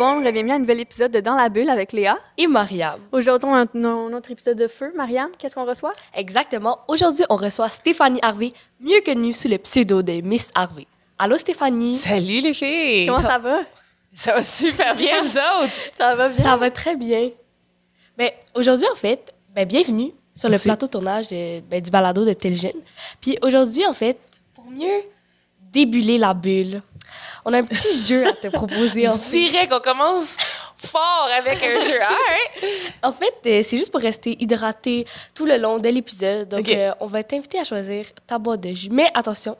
bon, bienvenue à un nouvel épisode de Dans la bulle avec Léa. Et Mariam. Aujourd'hui, on a un, autre épisode de Feu. Mariam, qu'est-ce qu'on reçoit? Exactement. Aujourd'hui, on reçoit Stéphanie Harvey, mieux connue sous le pseudo de Miss Harvey. Allô, Stéphanie? Salut les filles! Comment ça va? Ça va super bien, vous autres? Ça va bien. Ça va très bien. Mais aujourd'hui, en fait, ben, bienvenue sur le Merci. plateau de tournage de- ben, du balado de Telgène. Puis aujourd'hui, en fait, pour mieux débuller la bulle, on a un petit jeu à te proposer. En fait, Direct, on commence fort avec un jeu. Ah, hein? En fait, euh, c'est juste pour rester hydraté tout le long de l'épisode. Donc, euh, on va t'inviter à choisir ta boîte de jus. Mais attention,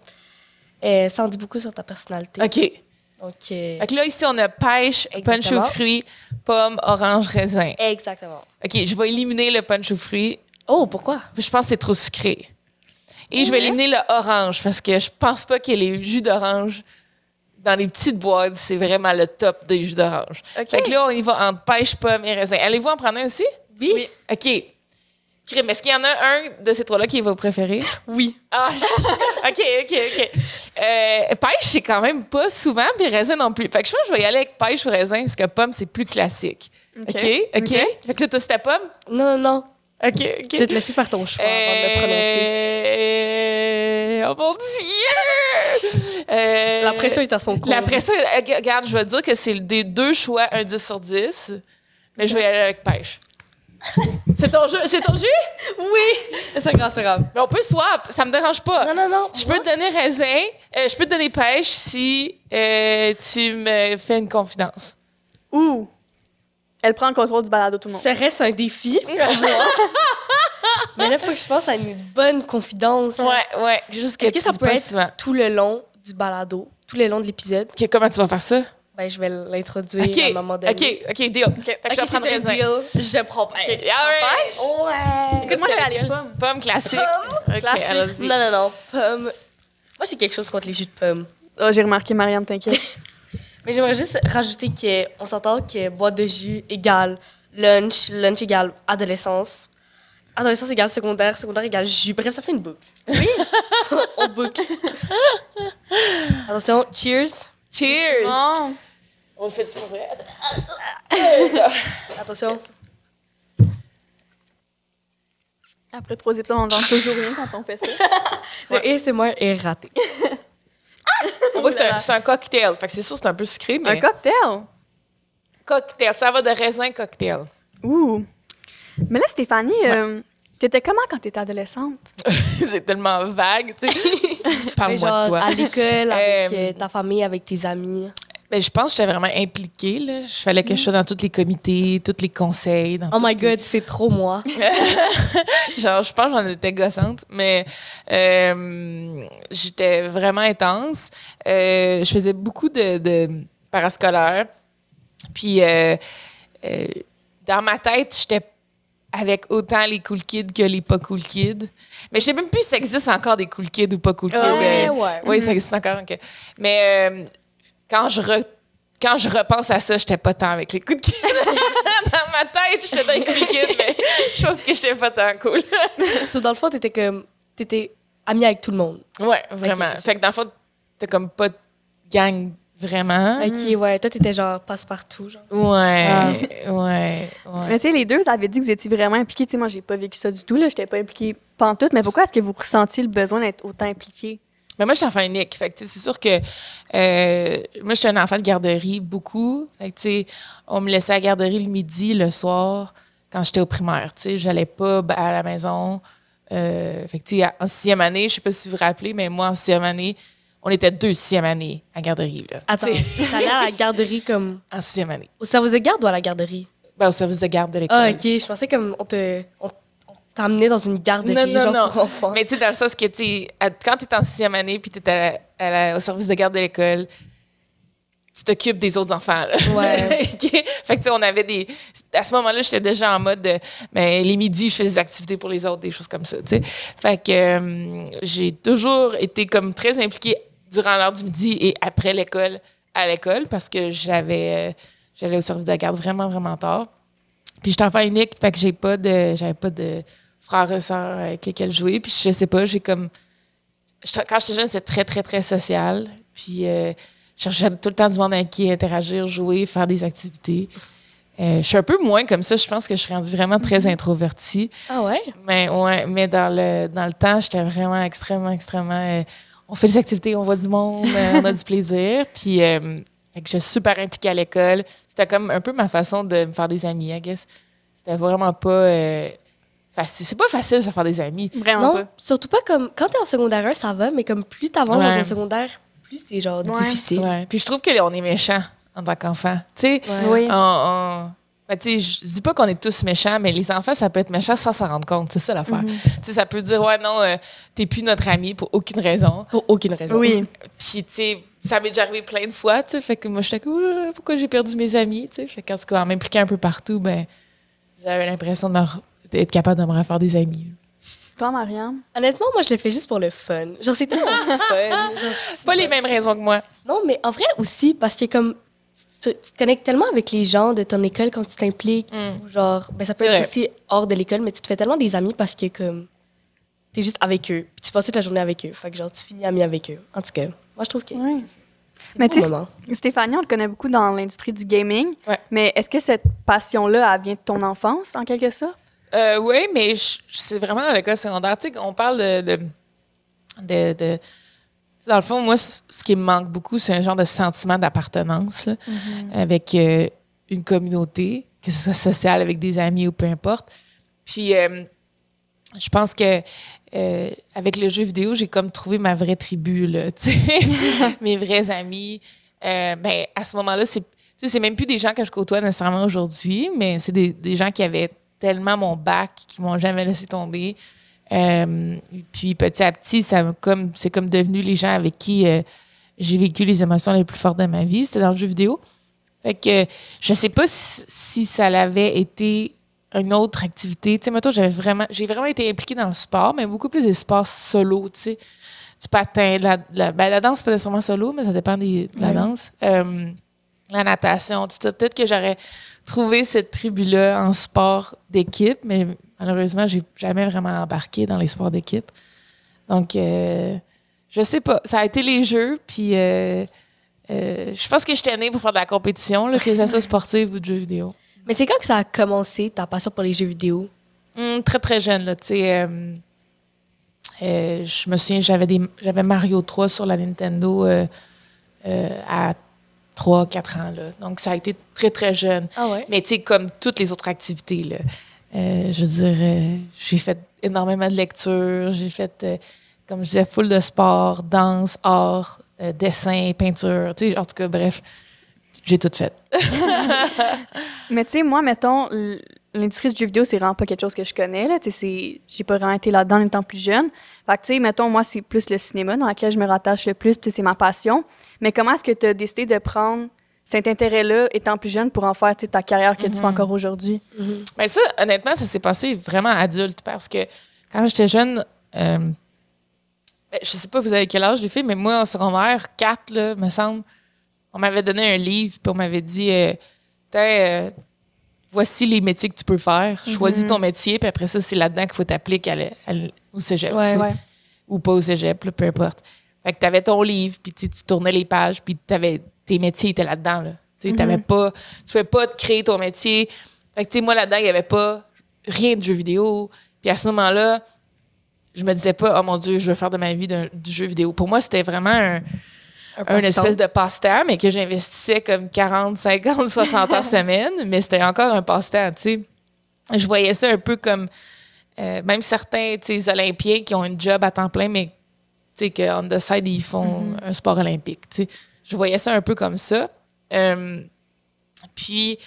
euh, ça en dit beaucoup sur ta personnalité. OK. Donc, euh, que là, ici, on a pêche, punch Exactement. aux fruits, pomme, orange, raisin. exactement. OK, je vais éliminer le punch aux fruits. Oh, pourquoi? Je pense que c'est trop sucré. Et je vais éliminer le orange parce que je pense pas que les jus d'orange dans les petites boîtes, c'est vraiment le top des jus d'orange. Fait que là, on y va en pêche, pomme et raisin. Allez-vous en prendre un aussi? Oui. OK. Crème, est-ce qu'il y en a un de ces trois-là qui est vos préférés? Oui. Ah, OK, OK, OK. Euh, pêche, c'est quand même pas souvent, puis raisin non plus. Fait que je pense que je vais y aller avec pêche ou raisin, parce que pomme, c'est plus classique. OK? OK? OK. Fait que là, toi, c'était pomme? Non, non, non. OK, OK. Je vais te laisser faire ton choix avant de le prononcer. Euh, Oh mon Dieu! Euh, La pression est à son comble. La pression, euh, regarde, je vais dire que c'est des deux choix, un 10 sur 10, mais je vais y aller avec pêche. c'est ton jeu? C'est ton jeu? Oui! C'est grave, c'est grave. Mais on peut swap, ça me dérange pas. Non, non, non. Je peux te donner raisin, euh, je peux te donner pêche si euh, tu me fais une confidence. Ouh! Elle prend le contrôle du balado, tout le monde. Serait-ce un défi? Mais là, il faut que je pense à une bonne confidence. Ouais, ouais. Juste que Est-ce que ça peut pas être souvent. tout le long du balado, tout le long de l'épisode? Ok, comment tu vas faire ça? Ben, je vais l'introduire OK, à un moment donné. OK, OK, deal. Fait que je vais prendre c'est un raisin. deal. Je prends pêche. Ok, all right. Ouais. Écoute, moi, je vais aller pomme. Pomme classique. Ok, Classique. Non, non, non. Pomme. Moi, j'ai quelque chose contre les jus de pomme. Oh, j'ai remarqué, Mariam, t'inquiète. Mais j'aimerais juste rajouter qu'on s'entend que boîte de jus égale lunch, lunch égale adolescence, adolescence égale secondaire, secondaire égale jus. Bref, ça fait une boucle. Oui. On boucle. Attention, cheers. Cheers! Bon. On le fait pour vrai? Attention. Après trois épisodes, on n'entend toujours rien quand on fait ça. Le ASMR est raté. On voit que c'est un, cocktail. Fait que c'est sûr que c'est un peu sucré, mais... Un cocktail? cocktail. Ça va de raisin cocktail. Ouh! Mais là, Stéphanie, euh, t'étais comment quand t'étais adolescente? c'est tellement vague, tu sais. Parle-moi de toi. à l'école, avec Euh, euh, ta famille, avec tes amis. Ben, je pense que j'étais vraiment impliquée. Là. Je fallait que je sois dans tous les comités, tous les conseils. Dans Oh my les- god, c'est trop moi. Genre, je pense que j'en étais gossante, mais euh, j'étais vraiment intense. Euh, je faisais beaucoup de, de parascolaire. Puis, euh, euh, dans ma tête, j'étais avec autant les cool kids que les pas cool kids. Mais je sais même plus si ça existe encore des cool kids ou pas cool kids. Ouais, ouais. Oui, ça existe encore. ok. Mais euh, quand, je re- quand je repense à ça, j'étais pas tant avec les coups de kids. dans ma tête, j'étais dans les cool kids, mais je pense que j'étais pas tant cool. So, dans le fond, t'étais comme. T'étais amie avec tout le monde. Ouais, vraiment. c'est ça. fait que dans le fond, t'as comme pas de gang vraiment. Ok, ouais. Toi, t'étais genre passe-partout, genre. Ouais, Ah. ouais, ouais. Mais tu sais, les deux, vous avez dit que vous étiez vraiment impliqués. Tu sais, moi, j'ai pas vécu ça du tout. là. J'étais pas impliquée pantoute. Mais pourquoi est-ce que vous ressentiez le besoin d'être autant impliqué? Mais moi, je suis enfant unique. Fait c'est sûr que euh, moi, j'étais un enfant de garderie beaucoup. Fait que, tu sais, on me laissait à la garderie le midi, le soir, quand j'étais au primaire. Tu sais, j'allais pas à la maison. Euh, fait que, en sixième année, je sais pas si vous vous rappelez, mais moi, en sixième année, on était deux sixième année à garderie. Là, Attends, Tu sais, t'allais à la garderie comme. en sixième année. Au service de garde ou à la garderie? Ben, au service de garde de l'école. Ah, ok. Je pensais comme on te. On, on t'emmenait dans une garderie, Non, non, genre non. pour enfants. Mais tu sais, dans le sens que, tu sais, à- quand tu es en sixième année puis tu es au service de garde de l'école, tu t'occupes des autres enfants. Là. Ouais. Fait que, tu sais, on avait des. À ce moment-là, j'étais déjà en mode de. Mais les midis, je fais des activités pour les autres, des choses comme ça, tu sais. Fait que euh, j'ai toujours été comme très impliquée durant l'heure du midi et après l'école, à l'école, parce que j'avais. euh, J'allais au service de garde vraiment, vraiment tard. Puis j'étais enfant unique, fait que j'ai pas de. J'avais pas de frères et sœurs avec lesquels jouer. Puis je sais pas, j'ai comme. Quand j'étais jeune, c'était très, très, très social. Puis euh, je cherchais tout le temps du monde avec qui interagir, jouer, faire des activités. Euh, je suis un peu moins comme ça. Je pense que je suis rendue vraiment très introvertie. Ah ouais? Mais, ouais, mais dans, le, dans le temps, j'étais vraiment extrêmement, extrêmement. euh, on fait des activités, on voit du monde, euh, on a du plaisir. Puis, euh, fait que je suis super impliquée à l'école. C'était comme un peu ma façon de me faire des amis, I guess. C'était vraiment pas euh, facile. C'est pas facile de se faire des amis. Vraiment Non, pas. surtout pas comme. Quand t'es en secondaire 1, ça va, mais comme plus t'avances Ouais. dans ton secondaire, plus c'est genre Ouais. difficile. Ouais. Puis je trouve qu'on est méchants en tant qu'enfant. Tu sais, Ouais. Oui. on, on- ben, tu sais, je dis pas qu'on est tous méchants, mais les enfants, ça peut être méchant sans s'en rendre compte. C'est ça l'affaire. Tu sais, ça peut dire, ouais, non, euh, t'es plus notre ami pour aucune raison. Pour aucune raison. Oui. Puis, tu sais, ça m'est déjà arrivé plein de fois, tu sais. Fait que moi, j'étais comme, Ouais, pourquoi j'ai perdu mes amis, tu sais? Fait qu'en tout cas, en m'impliquant un peu partout, ben, j'avais l'impression de me re- d'être capable de me refaire des amis. Toi, Marianne? Honnêtement, moi, je le fais juste pour le fun. Genre, c'est tellement fun. Genre, C'est pas les mêmes raisons que moi. Non, mais en vrai aussi, parce que comme tu, tu te connectes tellement avec les gens de ton école quand tu t'impliques. Mm. ou Genre, ben, ça peut être vrai. aussi hors de l'école, mais tu te fais tellement des amis parce que comme t'es juste avec eux. Puis tu passes toute la journée avec eux. Fait que genre, tu finis ami avec eux. En tout cas, moi, je trouve que c'est Mais un tu sais. Stéphanie, on te connaît beaucoup dans l'industrie du gaming. Ouais. Mais est-ce que cette passion-là, elle vient de ton enfance, en quelque sorte? Euh, oui, mais c'est vraiment dans l'école secondaire. Tu sais, on parle de. de, de- de- tu sais, dans le fond, moi, ce qui me manque beaucoup, c'est un genre de sentiment d'appartenance là, avec euh, une communauté, que ce soit sociale, avec des amis ou peu importe. Puis, euh, je pense que euh, avec le jeu vidéo, j'ai comme trouvé ma vraie tribu, là, mes vrais amis. Euh, ben, à ce moment-là, c'est, c'est même plus des gens que je côtoie nécessairement aujourd'hui, mais c'est des, des gens qui avaient tellement mon bac, qui m'ont jamais laissé tomber. Euh, et puis petit à petit, ça comme, c'est comme devenu les gens avec qui euh, j'ai vécu les émotions les plus fortes de ma vie. C'était dans le jeu vidéo. Fait que je sais pas si, si ça l'avait été une autre activité. Tu sais, mettons, j'avais vraiment, j'ai vraiment été impliquée dans le sport, mais beaucoup plus des sports solo, tu sais. Du patin, de la, de la, ben, la danse, c'est pas nécessairement solo, mais ça dépend des, de la danse. Euh, la natation, tout ça. Peut-être que j'aurais trouvé cette tribu-là en sport d'équipe, mais malheureusement, j'ai jamais vraiment embarqué dans les sports d'équipe. Donc, euh, je sais pas. Ça a été les jeux, puis euh, euh, je pense que j'étais née pour faire de la compétition, là, que ce soit sportive ou de jeux vidéo. Mais c'est quand que ça a commencé, ta passion pour les jeux vidéo? Hmm, très, très jeune, là, tu sais. Euh, je me souviens, j'avais Mario 3 sur la Nintendo à 3, 4 ans. Là. Donc, ça a été très, très jeune. Ah. Mais tu sais, comme toutes les autres activités, là, euh, je dirais, euh, j'ai fait énormément de lectures, j'ai fait, euh, comme je disais, foule de sport, danse, art, euh, dessin, peinture, tu sais, en tout cas, bref, j'ai tout fait. Mais tu sais, moi, mettons, l'industrie du jeu vidéo, c'est vraiment pas quelque chose que je connais. Là. J'ai pas vraiment été là-dedans en étant plus jeune. Fait que, tu sais, mettons, moi, c'est plus le cinéma dans lequel je me rattache le plus, puis c'est ma passion. Mais comment est-ce que tu as décidé de prendre cet intérêt-là étant plus jeune pour en faire ta carrière que tu fais encore aujourd'hui? Mhm. Mais ça, honnêtement, ça s'est passé vraiment adulte parce que quand j'étais jeune, euh, ben, je sais pas vous avez quel âge les filles, mais moi, en secondaire 4, là, me semble, on m'avait donné un livre, puis on m'avait dit, euh, euh, voici les métiers que tu peux faire. Choisis ton métier, puis après ça, c'est là-dedans qu'il faut t'appliquer au cégep. Ouais, ouais. Ou pas au cégep, là, peu importe. Fait que tu avais ton livre, puis tu tournais les pages, puis t'avais- tes métiers étaient là-dedans. Là. Tu t'avais pas, tu pouvais pas te créer ton métier. Fait que, moi, là-dedans, il n'y avait pas rien de jeu vidéo. Puis à ce moment-là, je me disais pas, oh mon Dieu, je veux faire de ma vie du jeu vidéo. Pour moi, c'était vraiment un, un espèce de passe-temps, mais que j'investissais comme 40, 50, 60 heures semaine. Mais c'était encore un passe-temps, tu sais. Je voyais ça un peu comme euh, même certains tu sais, Olympiens qui ont un job à temps plein, mais tu sais, qu'en the side, ils font un sport olympique. tu sais. Je voyais ça un peu comme ça. Euh, puis,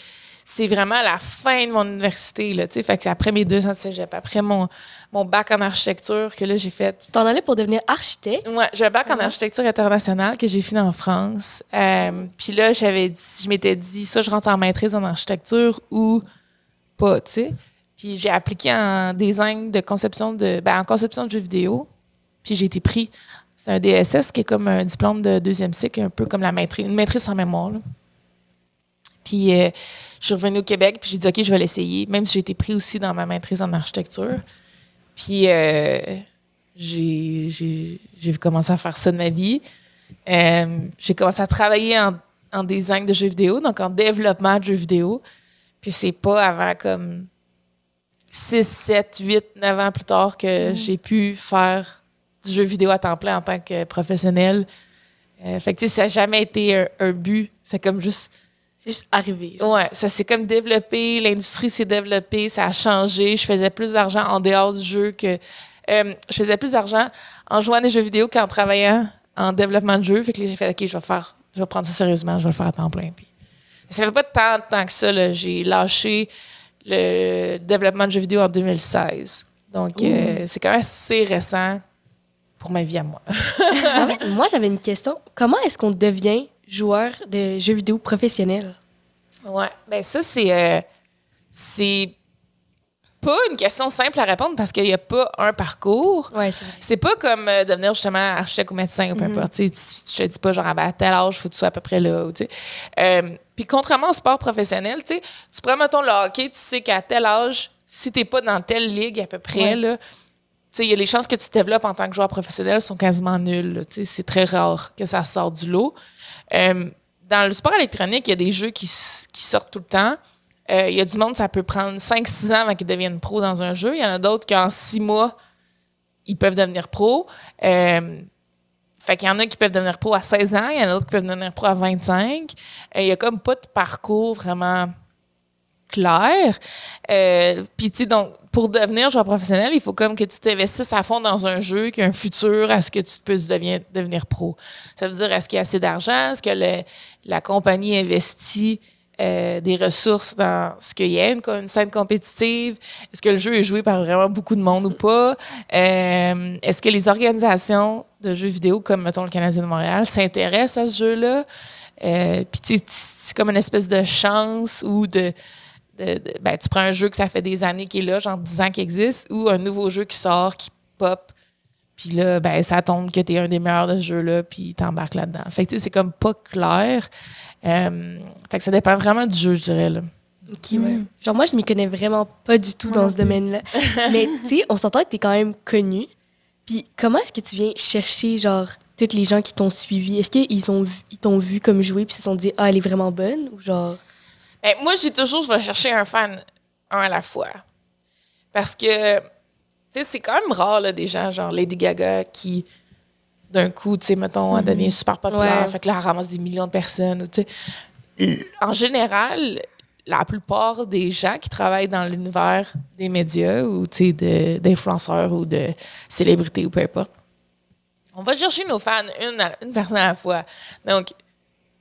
c'est vraiment la fin de mon université, là, tu sais. Fait que c'est après mes deux ans de cégep, après mon, mon bac en architecture que là, j'ai fait Tu t'en allais pour devenir architecte? Ouais, j'ai un bac en architecture internationale que j'ai fini en France. Euh, puis là, j'avais dit, je m'étais dit, ça, je rentre en maîtrise en architecture ou pas, tu sais. Puis j'ai appliqué en design de conception de, ben, en conception de jeux vidéo. Puis j'ai été pris. C'est un DSS qui est comme un diplôme de deuxième cycle, un peu comme la maîtrise, une maîtrise en mémoire. là. Puis euh, je suis revenue au Québec, puis j'ai dit, OK, je vais l'essayer, même si j'ai été pris aussi dans ma maîtrise en architecture. Puis euh, j'ai commencé à faire ça de ma vie. Euh, j'ai commencé à travailler en, en design de jeux vidéo, donc en développement de jeux vidéo. Puis c'est pas avant comme 6, 7, 8, 9 ans plus tard que j'ai pu faire du jeu vidéo à temps plein en tant que professionnel. Euh, fait que ça n'a jamais été un, un but. C'est comme juste. C'est juste arrivé. genre. Ouais, ça s'est comme développé, l'industrie s'est développée, ça a changé. Je faisais plus d'argent en dehors du jeu que. euh, je faisais plus d'argent en jouant à des jeux vidéo qu'en travaillant en développement de jeux. Fait que là, j'ai fait, OK, je vais faire, je vais prendre ça sérieusement, je vais le faire à temps plein. Puis, ça fait pas tant de temps que ça. J'ai lâché le développement de jeux vidéo en 2016. Donc, euh, c'est quand même assez récent pour ma vie à moi. Ah Moi, j'avais une question. Comment est-ce qu'on devient joueur de jeux vidéo professionnel? Ouais, ben ça, c'est. euh, c'est pas une question simple à répondre parce qu'il n'y a pas un parcours. Ouais, c'est vrai. C'est pas comme euh, devenir justement architecte ou médecin ou peu importe. Tu tu- te dis pas genre à tel âge, faut que tu sois à peu près là. tu. Euh, Puis contrairement au sport professionnel, tu tu prends mettons le hockey, tu sais qu'à tel âge, si t'es pas dans telle ligue à peu près, Ouais. là, tu sais, il y a les chances que tu te développes en tant que joueur professionnel sont quasiment nulles. Tu C'est très rare que ça sorte du lot. Euh, dans le sport électronique, il y a des jeux qui, sortent tout le temps. Euh, Il y a du monde, ça peut prendre 5-6 ans avant qu'ils deviennent pro dans un jeu. Il y en a d'autres qui, en 6 mois, ils peuvent devenir pro. Euh, fait qu'il y en a qui peuvent devenir pro à 16 ans, il y en a d'autres qui peuvent devenir pro à 25. Euh, Il y a comme pas de parcours vraiment clair. Euh, Puis, tu sais, donc, pour devenir joueur professionnel, il faut comme que tu t'investisses à fond dans un jeu qui a un futur à ce que tu puisses devenir, devenir pro. Ça veut dire, est-ce qu'il y a assez d'argent? Est-ce que le- la compagnie investit euh, des ressources dans ce qu'il y a une, une scène compétitive? Est-ce que le jeu est joué par vraiment beaucoup de monde ou pas? Euh, Est-ce que les organisations de jeux vidéo, comme mettons le Canadien de Montréal, s'intéressent à ce jeu-là? Puis c'est comme une espèce de chance ou de, de- de- ben, tu prends un jeu que ça fait des années qui est là, genre 10 ans qu'il existe, ou un nouveau jeu qui sort, qui pop, puis là, ben, ça tombe que tu es un des meilleurs de ce jeu-là, puis t'embarques là-dedans. Fait que tu sais, c'est comme pas clair. Euh, fait que ça dépend vraiment du jeu, je dirais. Là. Ok, ouais. Genre, moi, je m'y connais vraiment pas du tout dans ce domaine-là. Mais, tu sais, on s'entend que t'es quand même connu. Puis, comment est-ce que tu viens chercher, genre, tous les gens qui t'ont suivi? Est-ce qu'ils ont vu- ils t'ont vu comme jouer puis se sont dit, ah, elle est vraiment bonne? Ou genre. Ben, moi, j'ai toujours, je vais chercher un fan, un à la fois. Parce que, tu sais, c'est quand même rare, là, des gens, genre Lady Gaga, qui, d'un coup, tu sais, mettons, elle devient super populaire. Ouais. Fait que là, elle ramasse des millions de personnes. tu sais. En général, la plupart des gens qui travaillent dans l'univers des médias ou, tu sais, d'influenceurs ou de célébrités ou peu importe, on va chercher nos fans une, à- une personne à la fois. Donc,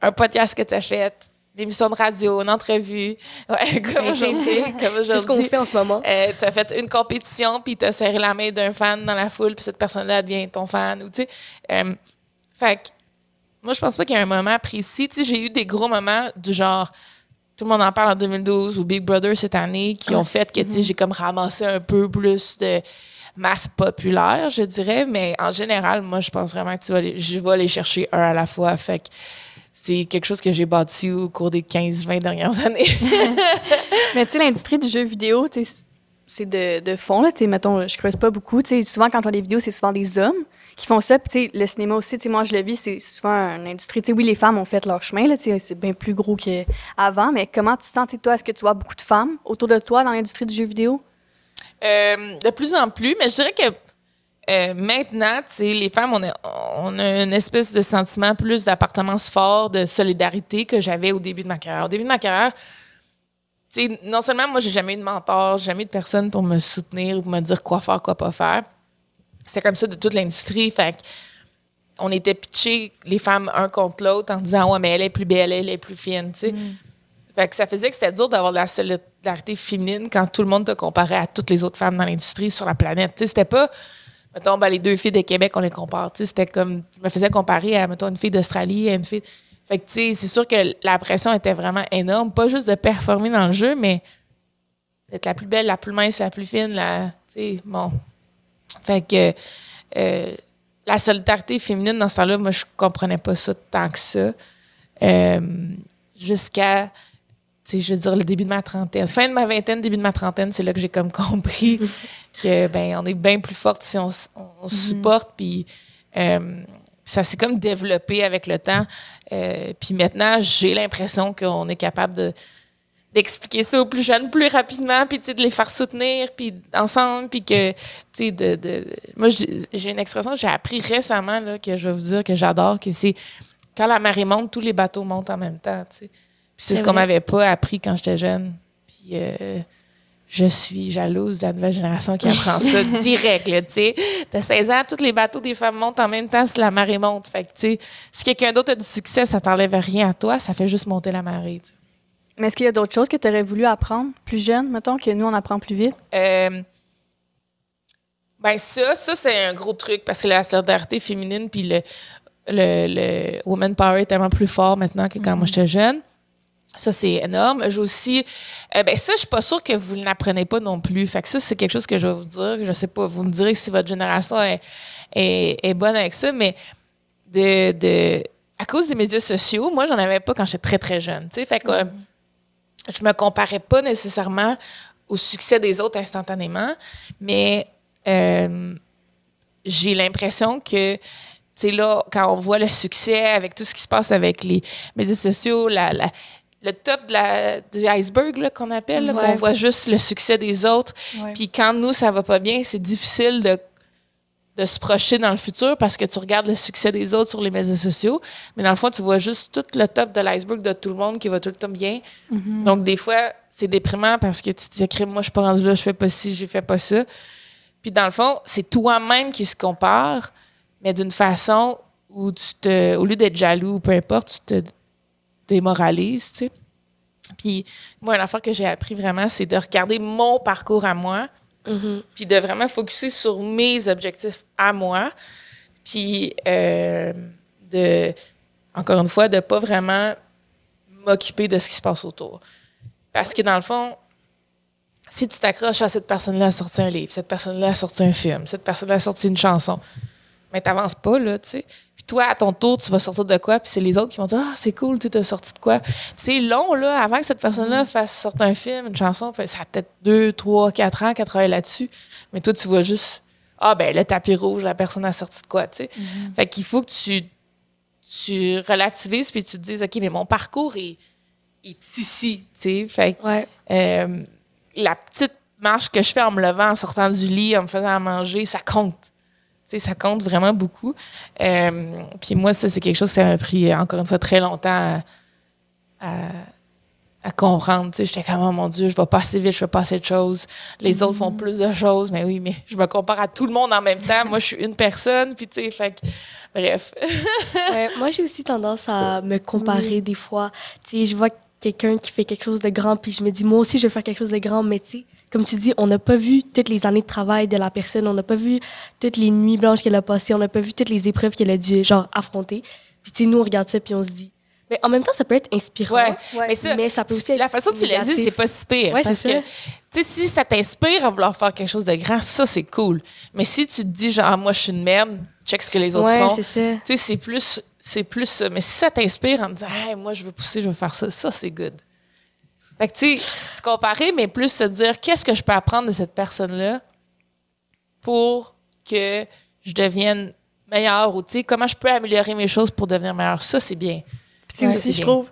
un podcast que tu as fait, une émission de radio, une entrevue, ouais, comme aujourd'hui. comme C'est ce qu'on aujourd'hui. fait en ce moment. Euh, tu as fait une compétition, puis tu as serré la main d'un fan dans la foule, puis cette personne-là devient ton fan. Ou, euh, fait que, moi, je pense pas qu'il y a un moment précis. J'ai eu des gros moments du genre, tout le monde en parle en 2012 ou Big Brother cette année, qui ont fait que, sais, j'ai comme ramassé un peu plus de masse populaire, je dirais. Mais en général, moi, je pense vraiment que tu vas les- je vais aller chercher un à la fois. Fait que c'est quelque chose que j'ai bâti au cours des 15-20 dernières années. Mais tu sais, l'industrie du jeu vidéo, c'est de, de fond, là. Mettons, je creuse pas beaucoup. Tu sais, souvent, quand on a des vidéos, c'est souvent des hommes qui font ça. Puis, tu sais, le cinéma aussi, tu sais, moi, je le vis, c'est souvent une industrie. Tu sais, oui, les femmes ont fait leur chemin, là. Tu sais, c'est bien plus gros qu'avant. Mais comment tu te sens, toi, est-ce que tu vois beaucoup de femmes autour de toi dans l'industrie du jeu vidéo? Euh, de plus en plus, mais je dirais que euh, maintenant, les femmes, on a, on a une espèce de sentiment plus d'appartenance fort, de solidarité que j'avais au début de ma carrière. Au début de ma carrière, non seulement moi, j'ai jamais eu de mentor, jamais eu de personne pour me soutenir ou me dire quoi faire, quoi pas faire. C'était comme ça de toute l'industrie. Fait que on était pitchés, les femmes, un contre l'autre, en disant Ouais, mais elle est plus belle, elle est plus fine, sais. Fait que ça faisait que c'était dur d'avoir de la solidarité féminine quand tout le monde te comparait à toutes les autres femmes dans l'industrie sur la planète. C'était pas, mettons, ben, les deux filles de Québec, on les compare. C'était comme, je me faisais comparer à, mettons, une fille d'Australie, à une fille. Fait que, tu sais, c'est sûr que la pression était vraiment énorme. Pas juste de performer dans le jeu, mais d'être la plus belle, la plus mince, la plus fine. Tu sais, bon. Fait que. euh, la solidarité féminine dans ce temps-là, moi, je comprenais pas ça tant que ça. Euh, Jusqu'à je veux dire, le début de ma trentaine. Fin de ma vingtaine, début de ma trentaine, c'est là que j'ai comme compris que, ben, on est bien plus forte si on, se supporte. Puis, euh, ça s'est comme développé avec le temps. Euh, puis maintenant, j'ai l'impression qu'on est capable de d'expliquer ça aux plus jeunes plus rapidement, puis de les faire soutenir, puis ensemble, puis que, tu sais, de, de, Moi, j'ai une expression que j'ai appris récemment, là, que je vais vous dire que j'adore, que c'est quand la marée monte, tous les bateaux montent en même temps, tu sais. C'est ce qu'on m'avait pas appris quand j'étais jeune. Puis euh, je suis jalouse de la nouvelle génération qui apprend ça direct, tu sais. T'as 16 ans, tous les bateaux des femmes montent en même temps si la marée monte. Fait que, tu sais, si quelqu'un d'autre a du succès, ça t'enlève rien à toi, ça fait juste monter la marée. Mais est-ce qu'il y a d'autres choses que tu aurais voulu apprendre plus jeune, mettons, que nous, on apprend plus vite? Euh, ben ça, ça c'est un gros truc parce que la solidarité féminine puis le, le, le woman power est tellement plus fort maintenant que quand moi j'étais jeune. Ça, c'est énorme. J'ai aussi. Euh, ben, ça, je suis pas sûre que vous ne l'apprenez pas non plus. Fait que ça, c'est quelque chose que je vais vous dire. Je sais pas, vous me direz si votre génération est, est, bonne avec ça, mais de, de, à cause des médias sociaux, moi, j'en avais pas quand j'étais très, très jeune. Tu sais, fait que euh, je me comparais pas nécessairement au succès des autres instantanément, mais euh, j'ai l'impression que tu sais, là, quand on voit le succès avec tout ce qui se passe avec les médias sociaux, la, la, le top de la, du iceberg qu'on appelle, qu'on voit juste le succès des autres. Puis quand nous, ça va pas bien, c'est difficile de, de se projeter dans le futur parce que tu regardes le succès des autres sur les médias sociaux. Mais dans le fond, tu vois juste tout le top de l'iceberg de tout le monde qui va tout le temps bien. Mm-hmm. Donc, des fois, c'est déprimant parce que tu te dis, moi, je suis pas rendu là, je fais pas ci, je fais pas ça. Puis dans le fond, c'est toi-même qui se compare, mais d'une façon où tu te, au lieu d'être jaloux ou peu importe, tu te démoralise, tu sais. Puis moi, une affaire que j'ai appris vraiment, c'est de regarder mon parcours à moi, Mm-hmm. puis de vraiment focuser sur mes objectifs à moi, puis euh, de, encore une fois, de pas vraiment m'occuper de ce qui se passe autour. Parce que dans le fond, si tu t'accroches à cette personne-là a sorti un livre, cette personne-là a sorti un film, cette personne-là a sorti une chanson, mais t'avances pas, là, tu sais. Puis toi, à ton tour, tu vas sortir de quoi, puis c'est les autres qui vont dire Ah, c'est cool, tu as sorti de quoi? Puis c'est long, là, avant que cette personne-là fasse sortir un film, une chanson, ça a peut-être deux, trois, quatre ans qu'elle travaille là-dessus. Mais toi, tu vois juste Ah, ben le tapis rouge, la personne a sorti de quoi, tu sais. Fait qu'il faut que tu, tu relativises, puis tu te dises OK, mais mon parcours est, est ici, tu sais. Fait que Ouais. euh, la petite marche que je fais en me levant, en sortant du lit, en me faisant à manger, ça compte. Ça compte vraiment beaucoup. Euh, puis moi, ça, c'est quelque chose que ça m'a pris, encore une fois, très longtemps à, à- à comprendre. J'étais comme, oh mon Dieu, je vais pas assez vite, je fais pas assez de choses. Les autres font plus de choses. Mais oui, mais je me compare à tout le monde en même temps. Moi, je suis une personne. Puis, tu sais, fait que, bref. Ouais, moi, j'ai aussi tendance à me comparer des fois. Tu sais, je vois quelqu'un qui fait quelque chose de grand, puis je me dis, moi aussi, je vais faire quelque chose de grand. Mais tu sais, comme tu dis, on n'a pas vu toutes les années de travail de la personne, on n'a pas vu toutes les nuits blanches qu'elle a passées, on n'a pas vu toutes les épreuves qu'elle a dû, genre, affronter. Puis tu sais, nous, on regarde ça, puis on se dit. Mais en même temps, ça peut être inspirant. Ouais. Ouais. Mais, ça, Mais ça peut aussi la être façon dont tu l'as dit, c'est pas si pire. Ouais, parce c'est que, ça. tu sais, si ça t'inspire à vouloir faire quelque chose de grand, ça, c'est cool. Mais si tu te dis, genre, moi, je suis une merde, check ce que les autres Ouais, font. c'est ça. Tu sais, c'est plus, c'est plus ça. Mais si ça t'inspire en te disant, hey, moi, je veux pousser, je veux faire ça, ça, c'est good. Fait que, tu sais, se comparer, mais plus se dire, qu'est-ce que je peux apprendre de cette personne-là pour que je devienne meilleure ou, tu sais, comment je peux améliorer mes choses pour devenir meilleure. Ça, c'est bien. Puis tu sais Ouais, aussi, je bien. trouve,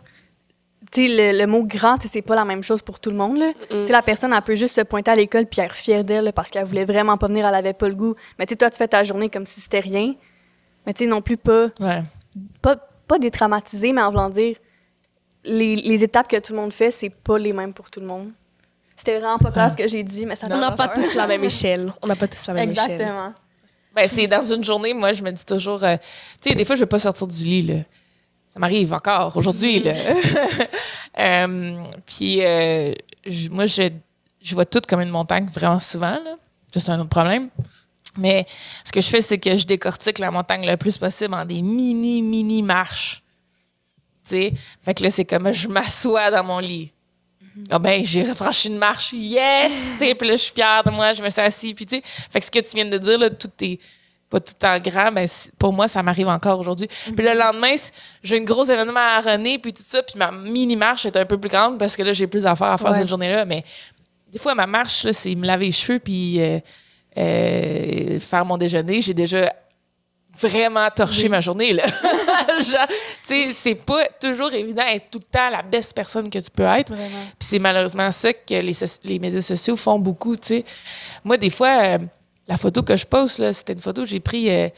tu sais, le, le mot grand, tu sais, c'est pas la même chose pour tout le monde. là. Tu sais, la personne, elle peut juste se pointer à l'école puis être fière d'elle parce qu'elle voulait vraiment pas venir, elle avait pas le goût. Mais tu sais, toi, tu fais ta journée comme si c'était rien. Mais tu sais, non plus pas, Ouais. pas, pas détraumatiser, mais en voulant dire, les, les étapes que tout le monde fait, c'est pas les mêmes pour tout le monde. C'était vraiment pas clair ce que j'ai dit, mais ça On n'a pas tous la même échelle. On n'a pas tous la même échelle. Exactement. Ben, c'est dans une journée, moi, je me dis toujours, euh, tu sais, des fois, je vais pas sortir du lit, là. Ça m'arrive encore aujourd'hui, là. Euh, puis, euh, je- moi, je, je vois tout comme une montagne vraiment souvent, là. C'est un autre problème. Mais ce que je fais, c'est que je décortique la montagne le plus possible en des mini, mini marches. Sais? Fait que là, c'est comme je m'assois dans mon lit. Ah ben, j'ai franchi une marche, yes! Puis là, je suis fière de moi, je me suis assise, puis tu sais. Fait que ce que tu viens de dire, là, tout est pas tout en grand, ben, c'est- pour moi, ça m'arrive encore aujourd'hui. Puis le lendemain, j'ai un gros événement à René, puis tout ça, puis ma mini-marche est un peu plus grande parce que là, j'ai plus d'affaires à faire Ouais. cette journée-là. Mais des fois, ma marche, c'est me laver les cheveux, puis euh, euh, faire mon déjeuner. J'ai déjà vraiment torcher ma journée, là. Tu c'est pas toujours évident d'être tout le temps la best personne que tu peux être. Puis c'est malheureusement ça que les, les médias sociaux font beaucoup, tu sais. Moi, des fois, euh, la photo que je poste, c'était une photo que j'ai prise euh,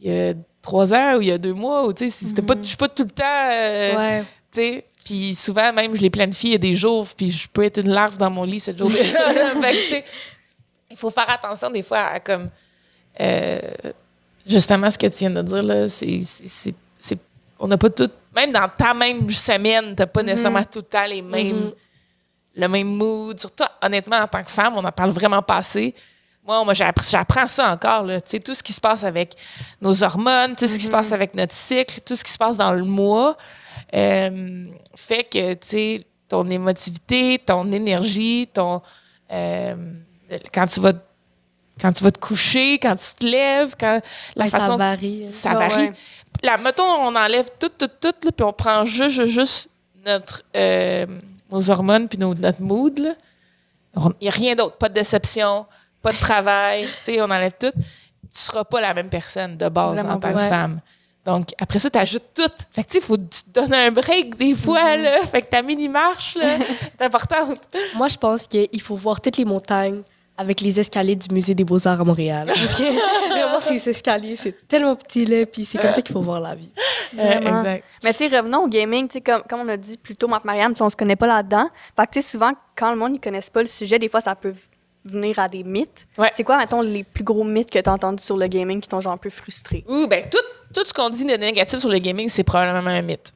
il y a trois ans ou il y a deux mois, sais, c'était pas, je suis pas tout le temps, euh, Ouais. tu sais. Puis souvent, même, je les planifie il y a des jours, puis je peux être une larve dans mon lit cette sais, il faut faire attention des fois à comme euh, justement ce que tu viens de dire là c'est- on n'a pas tout même dans ta même semaine t'as pas nécessairement tout le temps les mêmes le même mood surtout honnêtement en tant que femme on en parle vraiment pas assez moi, moi j'apprends ça encore là tout ce qui se passe avec nos hormones tout ce qui se passe avec notre cycle tout ce qui se passe dans le mois euh, fait que tu sais ton émotivité ton énergie ton euh, quand tu vas quand tu vas te coucher, quand tu te lèves, quand la façon ça varie. ça Ouais, varie. ouais. Là, mettons, on enlève tout, tout, tout, là, puis on prend juste, juste, juste notre, euh, nos hormones puis nos- notre mood. Il n'y a rien d'autre. Pas de déception, pas de travail. tu sais, on enlève tout. Tu ne seras pas la même personne de base Vraiment en tant que Ouais. femme. Donc, après ça, tu ajoutes tout. Fait que, tu sais, il faut que tu te donnes un break des fois, là. Fait que ta mini-marche, là, est importante. Moi, je pense qu'il faut voir toutes les montagnes avec les escaliers du Musée des Beaux-Arts à Montréal. Parce que vraiment, ces escaliers, c'est tellement petit, là, puis c'est comme ça qu'il faut voir la vie. Euh, exact. Mais tu sais, revenons au gaming, tu sais, comme, comme on a dit plus tôt, Marc Marianne, tu sais, on se connaît pas là-dedans. Fait que tu sais, souvent, quand le monde ne connaisse pas le sujet, des fois, ça peut venir à des mythes. Ouais. C'est quoi, mettons, les plus gros mythes que tu as entendus sur le gaming qui t'ont genre un peu frustré? Ouh, ben, tout, tout ce qu'on dit de négatif sur le gaming, c'est probablement un mythe.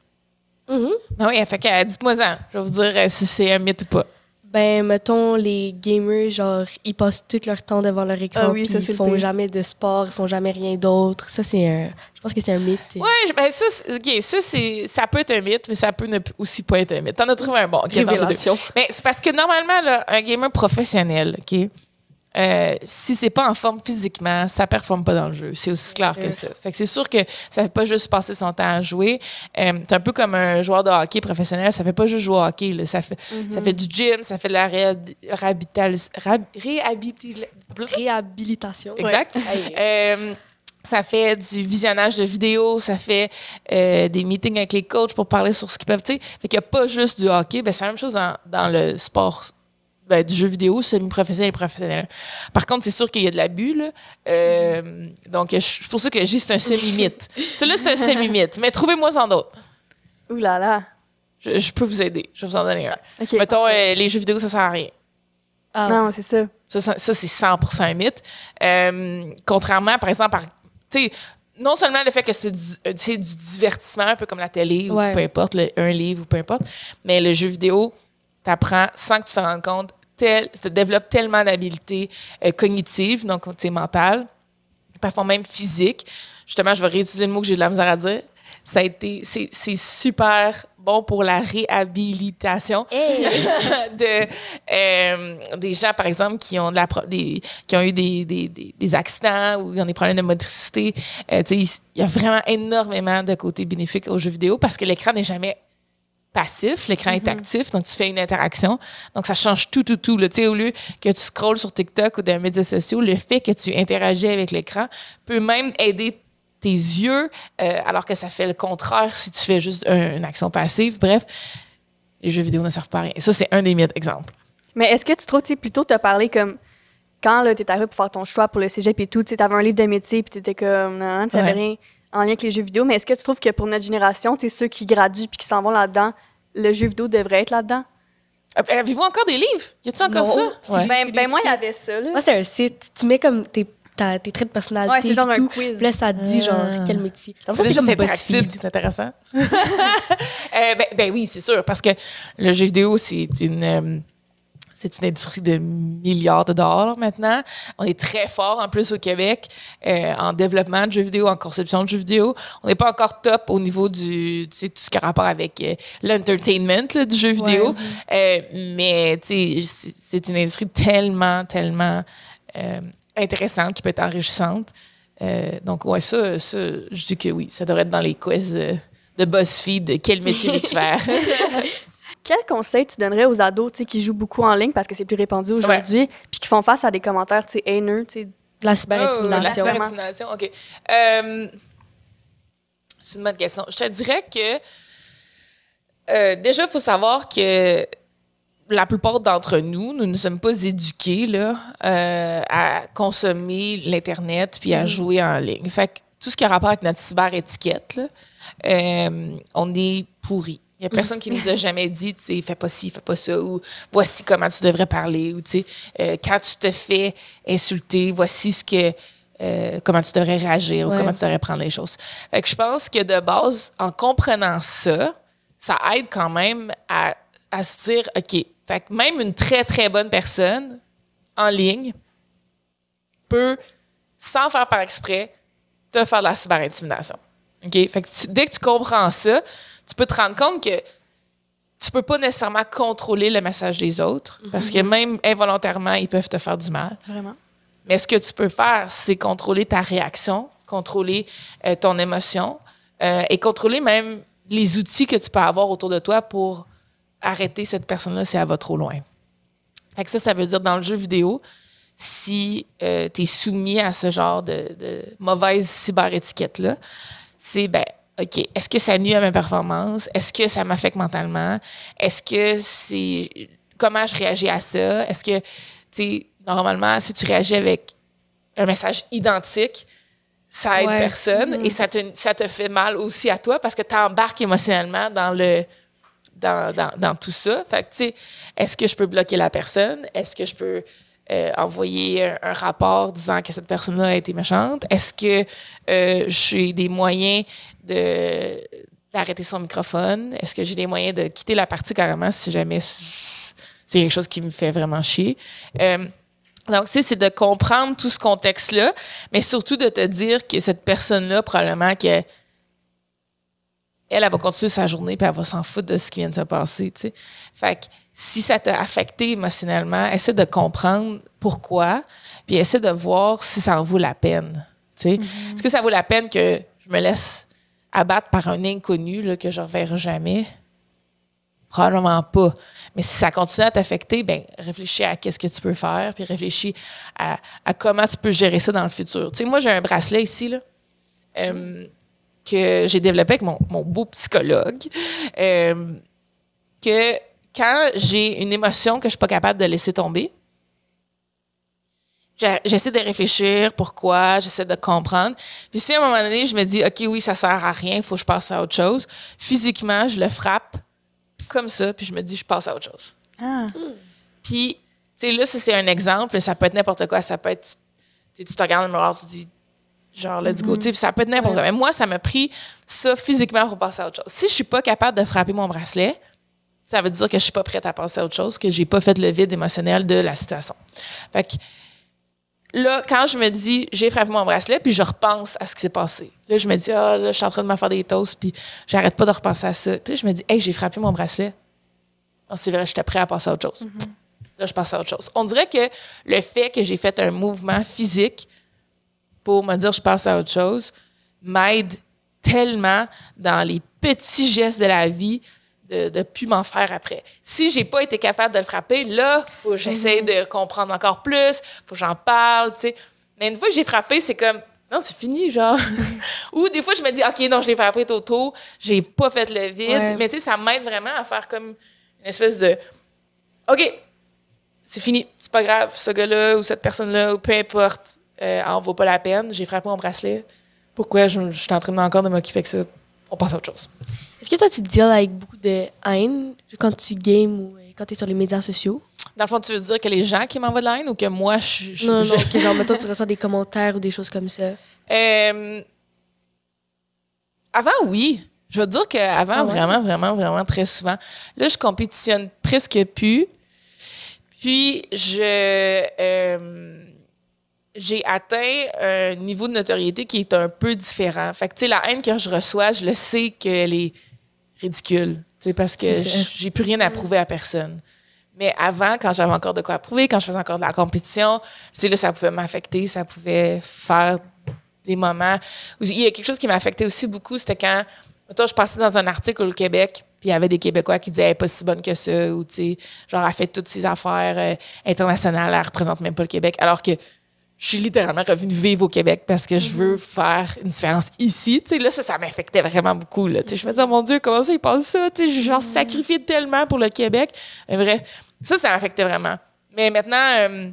Mhm. Ah oui, fait que euh, dites-moi ça. Je vais vous dire euh, si c'est un mythe ou pas. Ben, mettons, les gamers, genre, ils passent tout leur temps devant leur écran, Ah oui, puis ils font jamais de sport, ils font jamais rien d'autre. Ça, c'est un... Je pense que c'est un mythe. Je- ben ça, c'est- ok, ça, c'est, ça peut être un mythe, mais ça peut ne aussi pas être un mythe. T'en as trouvé un bon. ok, attends, j'ai deux. Révélation. Mais c'est parce que normalement, là, un gamer professionnel, OK, euh, si c'est pas en forme physiquement, ça performe pas dans le jeu. C'est aussi clair que ça. Fait que c'est sûr que ça fait pas juste passer son temps à jouer. Euh, c'est un peu comme un joueur de hockey professionnel. Ça fait pas juste jouer au hockey. là. Ça, fait, ça fait du gym, ça fait de la Réhabilitation. Exact. Euh, ça fait du visionnage de vidéos, ça fait euh, des meetings avec les coachs pour parler sur ce qu'ils peuvent. tu sais. Fait qu'il n'y a pas juste du hockey. Ben, c'est la même chose dans, dans le sport ben, du jeu vidéo, semi-professionnel et professionnel. Par contre, c'est sûr qu'il y a de l'abus. là. Euh, donc, je- c'est pour ça que je dis que c'est un semi-mythe. Celui-là, c'est un semi-mythe. Mais trouvez-moi en d'autres. Ouh là là. Je, je peux vous aider. Je vais vous en donner un. OK. Mettons, euh, les jeux vidéo, ça sert à rien. Ah, Non, c'est ça. Ça, ça, ça, c'est 100 un mythe. Euh, contrairement, par exemple, par, tu sais, non seulement le fait que c'est du, euh, c'est du divertissement, un peu comme la télé Ouais. ou peu importe, le- un livre ou peu importe, mais le jeu vidéo, t'apprends sans que tu te rendes compte, tel, te développe tellement d'habiletés euh, cognitives, donc mentales, parfois même physiques. Justement, je vais réutiliser le mot que j'ai de la misère à dire. Ça a été, c'est super bon pour la réhabilitation de euh, des gens par exemple qui ont de la pro- des qui ont eu des, des, des, accidents ou qui ont des problèmes de motricité Euh, il y a vraiment énormément de côtés bénéfiques aux jeux vidéo parce que l'écran n'est jamais passif, l'écran est actif, donc tu fais une interaction. Donc, ça change tout, tout, tout. Tu sais, au lieu que tu scrolles sur TikTok ou dans les médias sociaux, le fait que tu interagis avec l'écran peut même aider tes yeux, euh, alors que ça fait le contraire si tu fais juste un- une action passive. Bref, les jeux vidéo ne servent pas à rien. Ça, c'est un des mythes, exemple. Mais est-ce que tu trouves, tu sais, plutôt te parler comme quand tu étais arrivé pour faire ton choix pour le cégep et tout, tu avais un livre de métier puis tu étais comme, non, tu savais Ouais. rien en lien avec les jeux vidéo, mais est-ce que tu trouves que pour notre génération, tu ceux qui graduent puis qui s'en vont là-dedans, le jeu vidéo devrait être là-dedans? Euh, Avez-vous encore des livres? Y a-tu encore Non. ça? Ouais. Ben, ben des moi, il y avait ça, là. Moi, c'est un site. Tu mets comme tes, ta- tes traits de personnalité. Ouais, c'est genre un quiz. Puis là, ça te dit, genre, Ah. quel métier. Le fond, C'est comme interactif, c'est intéressant. Euh, ben, ben oui, c'est sûr, parce que le jeu vidéo, c'est une, euh, c'est une industrie de milliards de dollars maintenant. On est très fort en plus au Québec euh, en développement de jeux vidéo, en conception de jeux vidéo. On n'est pas encore top au niveau du, tu sais, tout ce qui a rapport avec euh, l'entertainment du jeu vidéo. Euh, mais tu sais, c'est- une industrie tellement, tellement intéressante qui peut être enrichissante. Donc, ouais, ça, ça, je dis que oui, ça devrait être dans les quiz de BuzzFeed. Quel métier veux-tu faire? Quel conseil tu donnerais aux ados qui jouent beaucoup en ligne parce que c'est plus répandu aujourd'hui, puis qui font face à des commentaires tu sais, haineux, De la Oh, la cyberintimidation. cyber- cyberintimidation, OK. Euh, C'est une bonne question. Je te dirais que euh, déjà, il faut savoir que la plupart d'entre nous, nous ne sommes pas éduqués là, euh, à consommer l'Internet puis à jouer en ligne. Fait que tout ce qui a rapport avec notre cyber-étiquette, là, euh, on est pourri. Il n'y a personne qui nous a jamais dit, tu sais, fais pas ci, fais pas ça, ou voici comment tu devrais parler, ou tu sais, euh, quand tu te fais insulter, voici ce que, euh, comment tu devrais réagir, ou comment tu devrais prendre les choses. Fait que je pense que de base, en comprenant ça, ça aide quand même à, à se dire, OK, fait que même une très, très bonne personne en ligne peut, sans faire par exprès, te faire de la cyberintimidation. OK? Fait que dès que tu comprends ça, tu peux te rendre compte que tu peux pas nécessairement contrôler le message des autres parce que même involontairement, ils peuvent te faire du mal. Vraiment. Mais ce que tu peux faire, c'est contrôler ta réaction, contrôler euh, ton émotion euh, et contrôler même les outils que tu peux avoir autour de toi pour arrêter cette personne-là si elle va trop loin. Fait que ça, ça veut dire dans le jeu vidéo, si tu es soumis à ce genre de, de mauvaise cyber-étiquette-là, c'est ben, OK, est-ce que ça nuit à ma performance? Est-ce que ça m'affecte mentalement? Est-ce que c'est. Comment je réagis à ça? Est-ce que, tu sais, normalement, si tu réagis avec un message identique, ça aide Ouais. personne et ça te, ça te fait mal aussi à toi parce que tu embarques émotionnellement dans le. Dans, dans, dans tout ça. Fait que, tu sais, est-ce que je peux bloquer la personne? Est-ce que je peux euh, envoyer un, un rapport disant que cette personne-là a été méchante? Est-ce que euh, j'ai des moyens de d'arrêter son microphone? Est-ce que j'ai des moyens de quitter la partie carrément si jamais c'est quelque chose qui me fait vraiment chier? Euh, donc, tu sais, c'est de comprendre tout ce contexte-là, mais surtout de te dire que cette personne-là, probablement que elle, elle va continuer sa journée puis elle va s'en foutre de ce qui vient de se passer, tu sais. Fait que si ça t'a affecté émotionnellement, essaie de comprendre pourquoi, puis essaie de voir si ça en vaut la peine, tu sais. Est-ce que ça vaut la peine que je me laisse abattre par un inconnu que je ne reverrai jamais? Probablement pas. Mais si ça continue à t'affecter, ben réfléchis à qu'est-ce que tu peux faire, puis réfléchis à, comment tu peux gérer ça dans le futur. Tu sais, moi, j'ai un bracelet ici, euh, que j'ai développé avec mon, beau psychologue, euh, que quand j'ai une émotion que je suis pas capable de laisser tomber, j'essaie de réfléchir pourquoi, j'essaie de comprendre. Puis si à un moment donné, je me dis, OK, oui, ça sert à rien, il faut que je passe à autre chose, physiquement, je le frappe comme ça, puis je me dis, je passe à autre chose. Ah. Puis, tu sais, là, ça, c'est un exemple. Ça peut être n'importe quoi. Ça peut être, tu sais, tu te regardes dans le miroir, tu dis, genre, let's go. Tu sais, puis ça peut être n'importe quoi. Mais moi, ça m'a pris ça physiquement pour passer à autre chose. Si je suis pas capable de frapper mon bracelet, ça veut dire que je suis pas prête à passer à autre chose, que j'ai pas fait le vide émotionnel de la situation. Fait que, là, quand je me dis, j'ai frappé mon bracelet, puis je repense à ce qui s'est passé. Là, je me dis, ah, là, je suis en train de me faire des toasts, puis j'arrête pas de repenser à ça. Puis là, je me dis, hey, j'ai frappé mon bracelet. Ah, c'est vrai, j'étais prêt à passer à autre chose. Là, je passe à autre chose. On dirait que le fait que j'ai fait un mouvement physique pour me dire je passe à autre chose m'aide tellement dans les petits gestes de la vie de ne plus m'en faire après. Si j'ai pas été capable de le frapper, là, faut que j'essaie de comprendre encore plus, faut que j'en parle, tu sais. Mais une fois que j'ai frappé, c'est comme non, c'est fini, genre. Ou des fois, je me dis, OK, non, je l'ai frappé trop tôt, j'ai pas fait le vide. Ouais. Mais tu sais, ça m'aide vraiment à faire comme une espèce de OK, c'est fini, c'est pas grave, ce gars-là ou cette personne-là, ou peu importe, euh, en vaut pas la peine, j'ai frappé mon bracelet. Pourquoi je, je suis en train de encore de m'occuper avec ça? On passe à autre chose. Est-ce que toi, tu deals avec beaucoup de haine quand tu games ou euh, quand tu es sur les médias sociaux? Dans le fond, tu veux dire que les gens qui m'envoient de la haine ou que moi, je. je- Non, je- non, que genre, mettons, tu reçois des commentaires ou des choses comme ça. Euh, avant, oui. Je veux te dire qu'avant, Ah ouais? vraiment, vraiment, vraiment, très souvent. Là, je compétitionne presque plus. Puis, je. euh, j'ai atteint un niveau de notoriété qui est un peu différent. Fait que, tu sais, la haine que je reçois, je le sais qu'elle est ridicule. Tu sais, parce que j'ai plus rien à prouver à personne. Mais avant, quand j'avais encore de quoi prouver, quand je faisais encore de la compétition, tu sais, là, ça pouvait m'affecter, ça pouvait faire des moments. où Il y a quelque chose qui m'affectait aussi beaucoup, c'était quand, mettons, je passais dans un article au Québec, puis il y avait des Québécois qui disaient, elle est pas si bonne que ça, ou, tu sais, genre, elle fait toutes ses affaires euh, internationales, elle représente même pas le Québec. Alors que je suis littéralement revenue vivre au Québec parce que je veux faire une différence ici. Tu sais, là, ça, ça m'affectait vraiment beaucoup. Là. Tu sais, je me disais, oh mon Dieu, comment ça, il passe ça? Tu sais, j'ai genre sacrifié tellement pour le Québec. Ça, ça m'affectait vraiment. Mais maintenant, euh,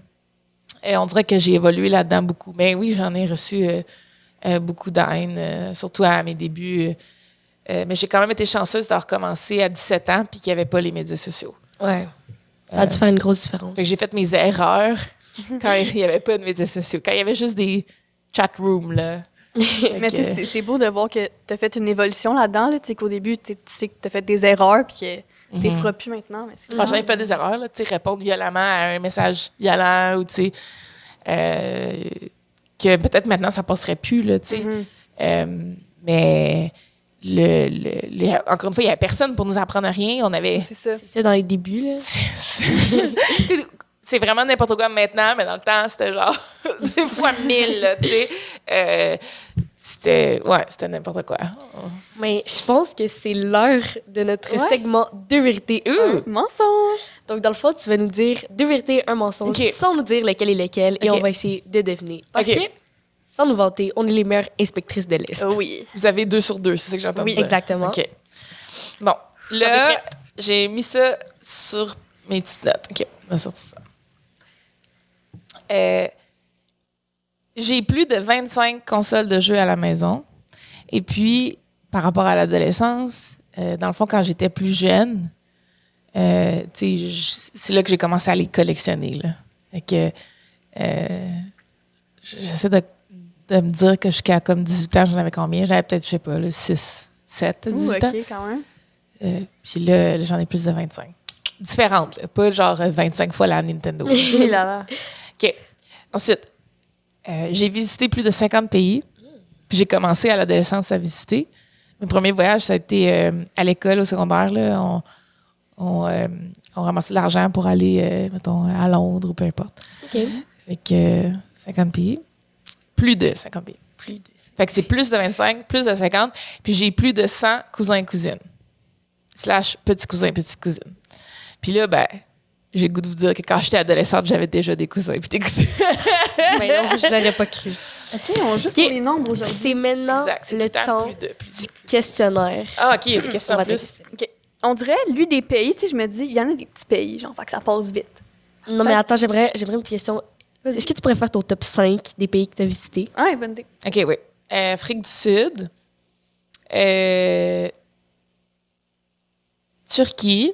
euh, on dirait que j'ai évolué là-dedans beaucoup. Mais oui, j'en ai reçu euh, beaucoup de haine, euh, surtout à mes débuts. Mais j'ai quand même été chanceuse de recommencer à 17 ans puis qu'il n'y avait pas les médias sociaux. Ouais. Ça a dû faire une grosse différence. J'ai fait mes erreurs quand il n'y avait pas de médias sociaux. Quand il y avait juste des chat rooms, là. Mais sais, c'est- c'est beau de voir que tu as fait une évolution là-dedans. Là, tu sais, qu'au début, tu sais- que tu as fait des erreurs puis que tu les feras plus maintenant. Mais c'est Quand j'en ai fait des erreurs, là, tu sais, répondre violemment à un message violent ou, tu sais, euh, que peut-être maintenant, ça passerait plus, là, tu sais. Mhm. Euh, mais, le, le- encore une fois, il n'y avait personne pour nous apprendre rien. On avait... C'est ça. C'est ça dans les débuts, là. C'est vraiment n'importe quoi maintenant, mais dans le temps, c'était genre deux fois mille, là, tu sais. Euh, c'était... Ouais, c'était n'importe quoi. Mais je pense que c'est l'heure de notre Ouais. segment Deux vérités, Ouh! un. Mensonge! Donc, dans le fond, tu vas nous dire deux vérités, un mensonge, sans nous dire lequel est lequel, et on va essayer de deviner. Parce Ok. que, sans nous vanter, on est les meilleures inspectrices de l'Est. Oui. Vous avez deux sur deux, c'est ça que j'entends Oui, dire. exactement. OK. Bon, là, j'ai mis ça sur mes petites notes. OK, on va sortir ça. Euh, j'ai plus de 25 consoles de jeux à la maison. Et puis, par rapport à l'adolescence, euh, dans le fond, quand j'étais plus jeune, euh, c'est là que j'ai commencé à les collectionner. Là. Fait que, j'essaie de, de me dire que jusqu'à comme 18 ans, j'en avais combien? J'avais peut-être, je sais pas, là, 6, 7, Ouh, 18 ans. Quand même. Euh, puis là, j'en ai plus de 25. Différentes, là, pas genre euh, 25 fois la Nintendo. Là. OK. Ensuite, euh, j'ai visité plus de 50 pays. Puis j'ai commencé à l'adolescence à visiter. Mon premier voyage, ça a été euh, à l'école, au secondaire. Là, on, on, euh, on ramassait de l'argent pour aller, mettons, à Londres ou peu importe. OK. Fait que euh, 50 pays. Plus de 50 pays. Plus de... Fait que c'est plus de 25, plus de 50. Puis j'ai plus de 100 cousins et cousines. Slash petits cousins, petites cousines. Puis là, ben, j'ai le goût de vous dire que quand j'étais adolescente, j'avais déjà des cousins et puis des cousines. Mais non, je n'aurais pas cru. OK, on joue Ok. sur les nombres aujourd'hui. C'est maintenant exact. C'est le temps plus de, plus de- du questionnaire. Ah, OK, il y a des On questions en plus. On dirait, lui, des pays, tu sais, je me dis, il y en a des petits pays, genre, fait que ça passe vite. Non, mais attends, j'aimerais, j'aimerais une petite question. Est-ce que tu pourrais faire ton top 5 des pays que tu as visités? Ah, bonne idée. OK, oui. Euh, Afrique du Sud. Euh, Turquie.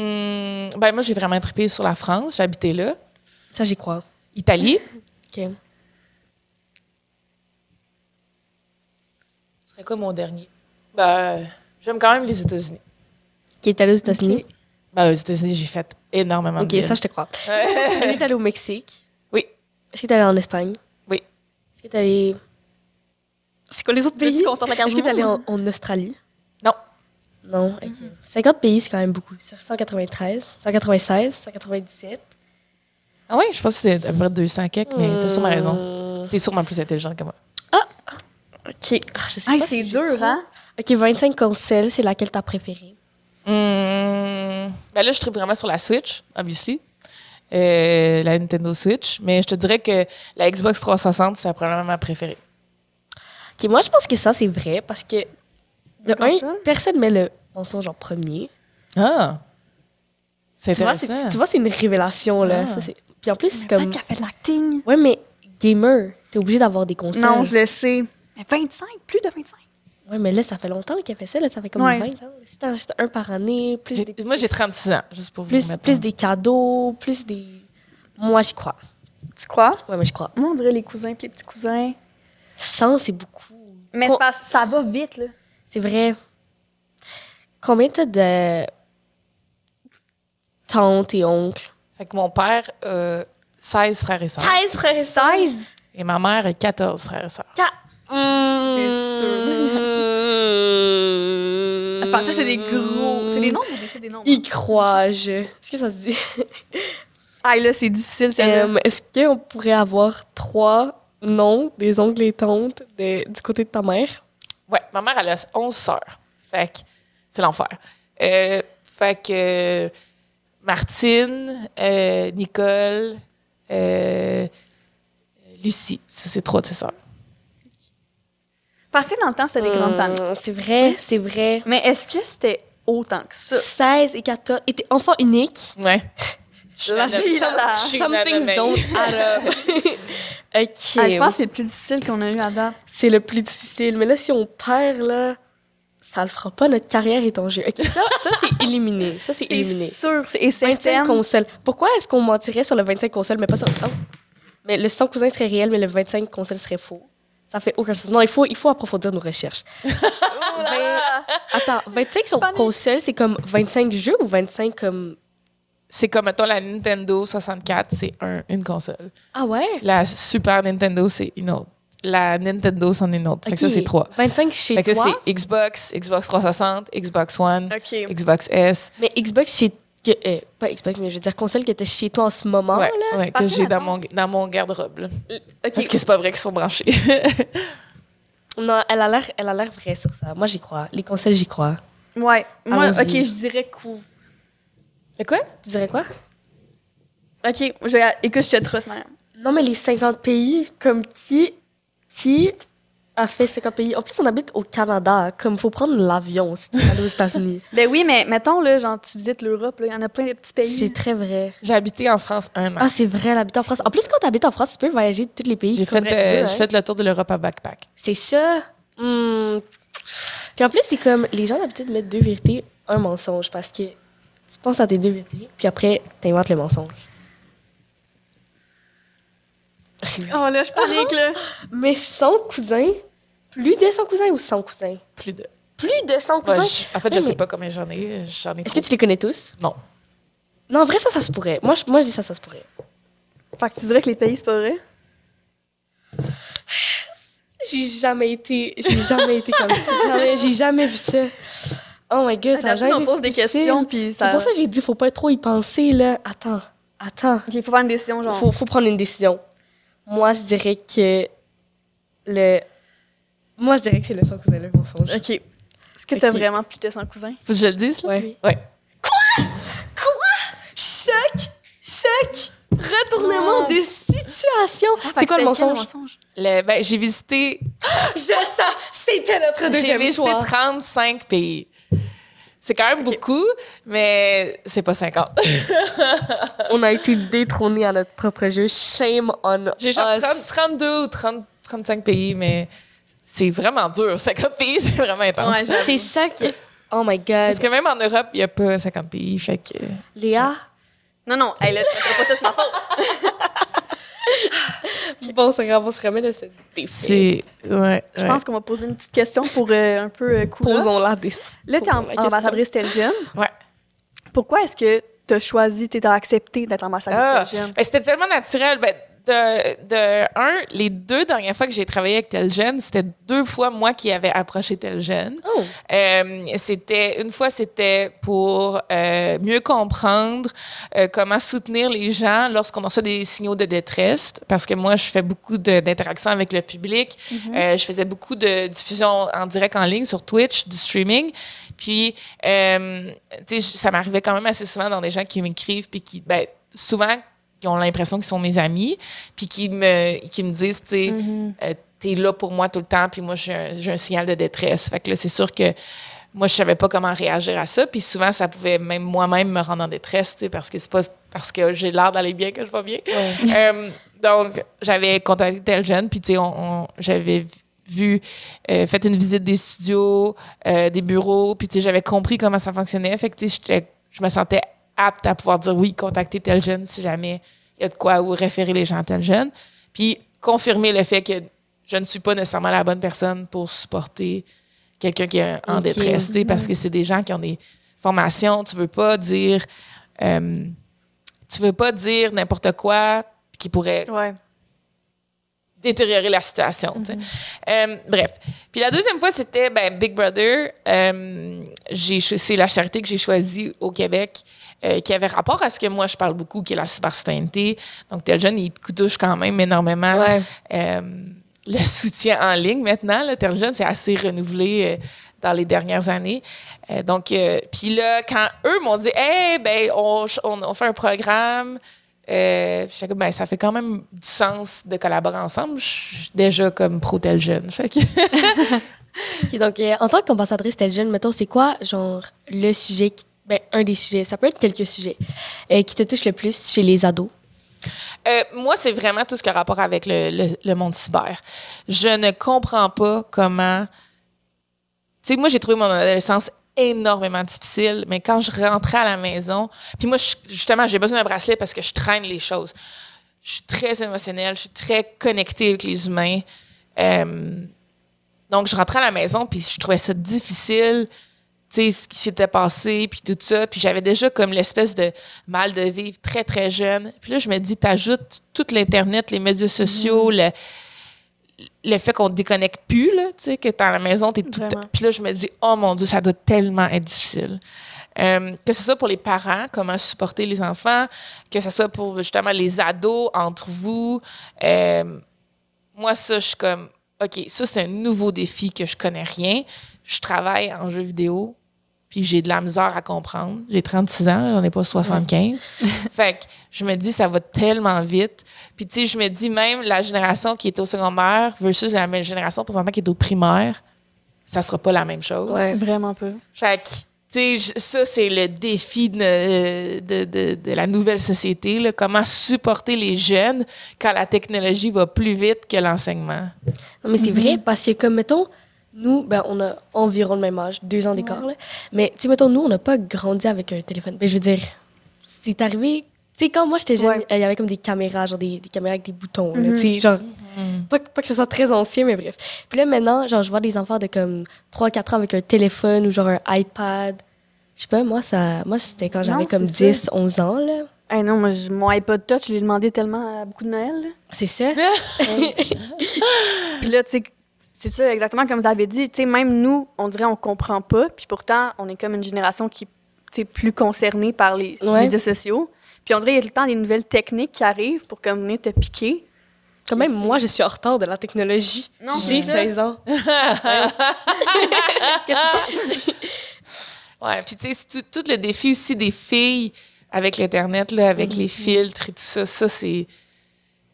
Hum, ben moi, j'ai vraiment trippé sur la France. Habité là. Ça, j'y crois. Italie. OK. Ce serait quoi mon dernier? Ben, j'aime quand même les États-Unis. Qui est allé aux États-Unis? Ben, aux États-Unis, j'ai fait énormément OK, de ça, je te crois. Est-ce que t'es allé au Mexique? Oui. Est-ce que t'es allé en Espagne? Oui. Est-ce que t'es allé... C'est quoi les autres pays? Est-ce que t'es allé en Australie? Non. Non, OK. 50 pays, c'est quand même beaucoup. Sur 193, 196, 197. Ah oui, je pense que c'était à peu près 200 quelques, mais t'as sûrement raison. Hmm. T'es sûrement plus intelligente que moi. OK. Ah, sais Ah, c'est si dur, hein? OK, 25 consoles, c'est laquelle t'as préférée? Hum, ben là, je tripe vraiment sur la Switch, obviously. Euh, la Nintendo Switch. Mais je te dirais que la Xbox 360, c'est probablement ma préférée. OK, moi, je pense que ça, c'est vrai parce que, de un, ça? personne met le mensonge en premier. Ah! C'est Tu vois, intéressant. c'est, tu vois, c'est une révélation, là. Ah. Ça. Puis en plus, c'est Peut-être comme... qu'elle fait de l'acting. Ouais, mais gamer, t'es obligé d'avoir des consoles. Non, je le sais. Mais 25, plus de 25. Ouais, mais là, ça fait longtemps qu'il a fait ça, là. Ça fait comme Ouais. 20 ans. C'était un, c'était un par année, plus des... Moi, j'ai 36 ans, juste pour vous plus, mettre plus des cadeaux, plus des... Moi, j'y crois. Tu crois? Ouais, mais je crois. Moi, on dirait les cousins puis les petits cousins. 100, c'est beaucoup. Mais ça va vite, là. C'est vrai. Combien t'as de tantes et oncles? Fait que mon père a 16 frères et sœurs. 16 frères et sœurs? 16? Et ma mère a 14 frères et sœurs. C'est C'est parce que c'est des gros. C'est des nombres ou des chiffres des nombres? Y crois-je. Est-ce que ça se dit? Ah, là, c'est difficile, celle-là. Euh, Est-ce qu'on pourrait avoir trois noms des oncles et tantes de- du côté de ta mère? Ouais, ma mère, elle a 11 sœurs. Fait que c'est l'enfer. Euh, fait que Martine, euh, Nicole, euh, Lucie. Ça, c'est trois de ses sœurs. Passé dans le temps, c'était des grandes familles. Hum, C'est vrai, c'est vrai. Mais est-ce que c'était autant que ça? 16 et 14 étaient enfants uniques. Ouais. Là, suis Some things don't add up. OK. Ah, je pense que c'est le plus difficile qu'on a eu à date. c'est le plus difficile. Mais là, si on perd, là, ça le fera pas. Notre carrière est en jeu. OK, ça, ça c'est éliminé. Ça, c'est éliminé. C'est sûr et 25 certaine. consoles. Pourquoi est-ce qu'on mentirait sur le 25 consoles, mais pas sur... Oh. Mais le 100 cousins serait réel, mais le 25 consoles serait faux. Ça fait aucun sens. Non, il faut, il faut approfondir nos recherches. Attends, 25 sur console, c'est comme 25 jeux ou 25 comme... C'est comme, mettons, la Nintendo 64, c'est un, une console. Ah ouais? La Super Nintendo, c'est une autre. La Nintendo, c'en est une autre. Fait que ça, c'est trois. 25 chez Fait que toi, c'est Xbox, Xbox 360, Xbox One. Xbox S. mais Xbox chez... que- euh, pas Xbox, mais je veux dire console qui était chez toi en ce moment, ouais, là? ouais, que j'ai dans mon, dans mon garde-robe. là. OK. Parce que c'est pas vrai qu'ils sont branchés. Non, elle a l'air, elle a l'air vraie sur ça. Moi, j'y crois. Les consoles, j'y crois. Ouais. Moi, OK, je dirais cool. Mais quoi? Tu dirais quoi? OK, je vais... écoute, je trosse, Mariam. Non, mais les 50 pays, comme qui, qui a fait 50 pays? En plus, on habite au Canada. Comme, faut prendre l'avion si tu veux aller aux États-Unis. Ben oui, mais mettons, là, genre, tu visites l'Europe, il y en a plein de petits pays. C'est très vrai. J'ai habité en France un an. Ah, c'est vrai, l'habiter en France. En plus, quand tu habites en France, tu peux voyager de tous les pays. j'ai fait, euh, hein. j'ai fait le tour de l'Europe à backpack. C'est ça. Hmm. Puis en plus, c'est comme, les gens ont l'habitude de mettre deux vérités, un mensonge. Parce que tu penses à tes deux vérités, puis après, tu inventes le mensonge. C'est Oh là, je panique, là. Mais 100 cousins, plus de 100 cousins ou 100 cousins? Plus de. Plus de 100 Ouais, cousins? je- en fait, je Ouais, sais mais- pas combien j'en ai. J'en ai Est-ce que tu les connais tous? Non. Non, en vrai, ça, ça se pourrait. Moi, je, moi, je dis ça, ça se pourrait. Fait que tu dirais que les pays, c'est pas vrai? J'ai jamais été, j'ai jamais été comme ça. J'ai jamais vu ça. Oh my god, ça a on pose des questions, puis ça... C'est pour ça que j'ai dit, faut pas trop y penser, là. Attends, attends. OK, il faut faire une décision, genre... Faut, faut prendre une décision. Moi, je dirais que le... Moi, je dirais que c'est le 100 cousin, le mensonge. OK. Est-ce que t'as vraiment plus de 100 cousins? Faut que je le dise, là? Ouais. Ouais. Choc! Choc! Retournement Non. de situation! Ah, c'est quoi le quel mensonge? Le- ben, j'ai visité, Je sais! C'était notre j'ai deuxième visité choix. 35 pays. C'est quand même beaucoup, mais c'est pas 50. On a été détrônés à notre propre jeu. Shame on J'ai genre us. 30 32 ou 30, 35 pays, mais c'est vraiment dur. 50 pays, c'est vraiment intense. Ouais. C'est ça que... Oh my God. Parce que même en Europe, il n'y a pas 50 pays. Fait que. Léa? Non, non, tu fais pas ça, c'est ma faute. Bon, c'est grave, on se remet de cette C'est. Ouais. Je ouais. pense qu'on va poser une petite question pour euh, un peu euh, cool. Posons-la des... Là, t'es ambassadrice tel jeune. Ouais. Pourquoi est-ce que t'as choisi, t'as accepté d'être ambassadrice Ah, ben, c'était tellement naturel. Ben, de, de un, les deux dernières fois que j'ai travaillé avec tel jeune, c'était deux fois moi qui avais approché tel jeune. Oh! Euh, c'était une fois c'était pour euh, mieux comprendre euh, comment soutenir les gens lorsqu'on reçoit des signaux de détresse parce que moi je fais beaucoup d'interactions avec le public Euh, je faisais beaucoup de diffusion en direct en ligne sur Twitch du streaming puis tu sais ça m'arrivait quand même assez souvent dans des gens qui m'écrivent puis qui ben souvent qui ont l'impression qu'ils sont mes amis puis qui me qui me disent tu sais euh, t'es là pour moi tout le temps, puis moi, j'ai un, un signal de détresse. Fait que là, c'est sûr que moi, je savais pas comment réagir à ça, puis souvent, ça pouvait même moi-même me rendre en détresse, tu sais, parce que c'est pas parce que j'ai l'air d'aller bien que je vais bien. Euh, donc, j'avais contacté tel jeune, puis tu sais, on, on- j'avais vu, euh, fait une visite des studios, euh, des bureaux, puis tu sais, j'avais compris comment ça fonctionnait. Fait que tu sais, je me sentais apte à pouvoir dire oui, contacter tel jeune si jamais il y a de quoi ou référer les gens à tel jeune. Puis confirmer le fait que je ne suis pas nécessairement la bonne personne pour supporter quelqu'un qui est en détresse, parce que c'est des gens qui ont des formations. Tu veux pas dire, euh, tu veux pas dire n'importe quoi qui pourrait Ouais. Détériorer la situation. tu sais. Euh, bref. Puis la deuxième fois, c'était ben, Big Brother. Euh, c'est la charité que j'ai choisie au Québec euh, qui avait rapport à ce que moi, je parle beaucoup, qui est la cybercitoyenneté. Donc, tel jeune, il touche quand même énormément Ouais. euh, le soutien en ligne maintenant. Tel jeune, c'est assez renouvelé euh, dans les dernières années. Euh, donc, euh, puis là, quand eux m'ont dit, hey, ben, on, on, on fait un programme, euh, ben, ça fait quand même du sens de collaborer ensemble. Je suis déjà comme pro tel jeune. Fait que donc, euh, en tant qu'ambassadrice tel jeune, mettons, c'est quoi, genre, le sujet, qui- ben, un des sujets, ça peut être quelques sujets, euh, qui te touche le plus chez les ados? Euh, moi, c'est vraiment tout ce qui a rapport avec le, le- le monde cyber. Je ne comprends pas comment. Tu sais, moi, j'ai trouvé mon adolescence énormément difficile, mais quand je rentrais à la maison, puis moi, je- justement, j'ai besoin d'un bracelet parce que je traîne les choses. Je suis très émotionnelle, je suis très connectée avec les humains. Euh, donc, je rentrais à la maison, puis je trouvais ça difficile, tu sais, ce qui s'était passé, puis tout ça. Puis j'avais déjà comme l'espèce de mal de vivre très, très jeune. Puis là, je me dis, t'ajoutes tout l'Internet, les médias sociaux, le, le fait qu'on te déconnecte plus, là, tu sais, que t'es à la maison, t'es tout... Puis là, je me dis, oh mon Dieu, ça doit tellement être difficile. Euh, que ce soit pour les parents, comment supporter les enfants, que ce soit pour justement les ados entre vous. Euh, moi, ça, je suis comme, OK, ça, c'est un nouveau défi que je connais rien. Je travaille en jeu vidéo, puis j'ai de la misère à comprendre. J'ai 36 ans, j'en ai pas 75. fait que je me dis, ça va tellement vite. Puis, tu sais, je me dis, même la génération qui est au secondaire versus la même génération présentement qui est au primaire, ça sera pas la même chose. Ouais. Vraiment peu. Fait que, tu sais, ça, c'est le défi de, de, de- de la nouvelle société. Là. Comment supporter les jeunes quand la technologie va plus vite que l'enseignement? Non, mais c'est vrai, parce que, comme, mettons, nous, ben, on a environ le même âge, deux ans d'écart, là. Mais, tu sais, mettons, nous, on n'a pas grandi avec un téléphone. Ben, je veux dire, c'est arrivé. Tu sais, quand moi, j'étais jeune, Ouais. il y avait comme des caméras, genre des, des caméras avec des boutons, là, tu sais, genre, pas, que- pas que ce soit très ancien, mais bref. Puis là, maintenant, genre, je vois des enfants de comme 3-4 ans avec un téléphone ou genre un iPad. Je sais pas, moi, ça, moi c'était quand j'avais comme c'est 10, 11 ans, là. Hey non, moi, mon iPod Touch, je l'ai demandé tellement à beaucoup de Noël. là. C'est ça. Puis là, tu sais, c'est ça, exactement comme vous avez dit. Tu sais, même nous, on dirait on comprend pas. Puis pourtant, on est comme une génération qui est plus concernée par les Ouais. médias sociaux. Puis on dirait qu'il y a tout le temps des nouvelles techniques qui arrivent pour comme venir te piquer. Quand même, moi, je suis en retard de la technologie. J'ai c'est ça. 16 ans. Ouais, puis tu sais, c'est tout, tout le défi aussi des filles avec l'Internet, là, avec les filtres et tout ça, ça, c'est.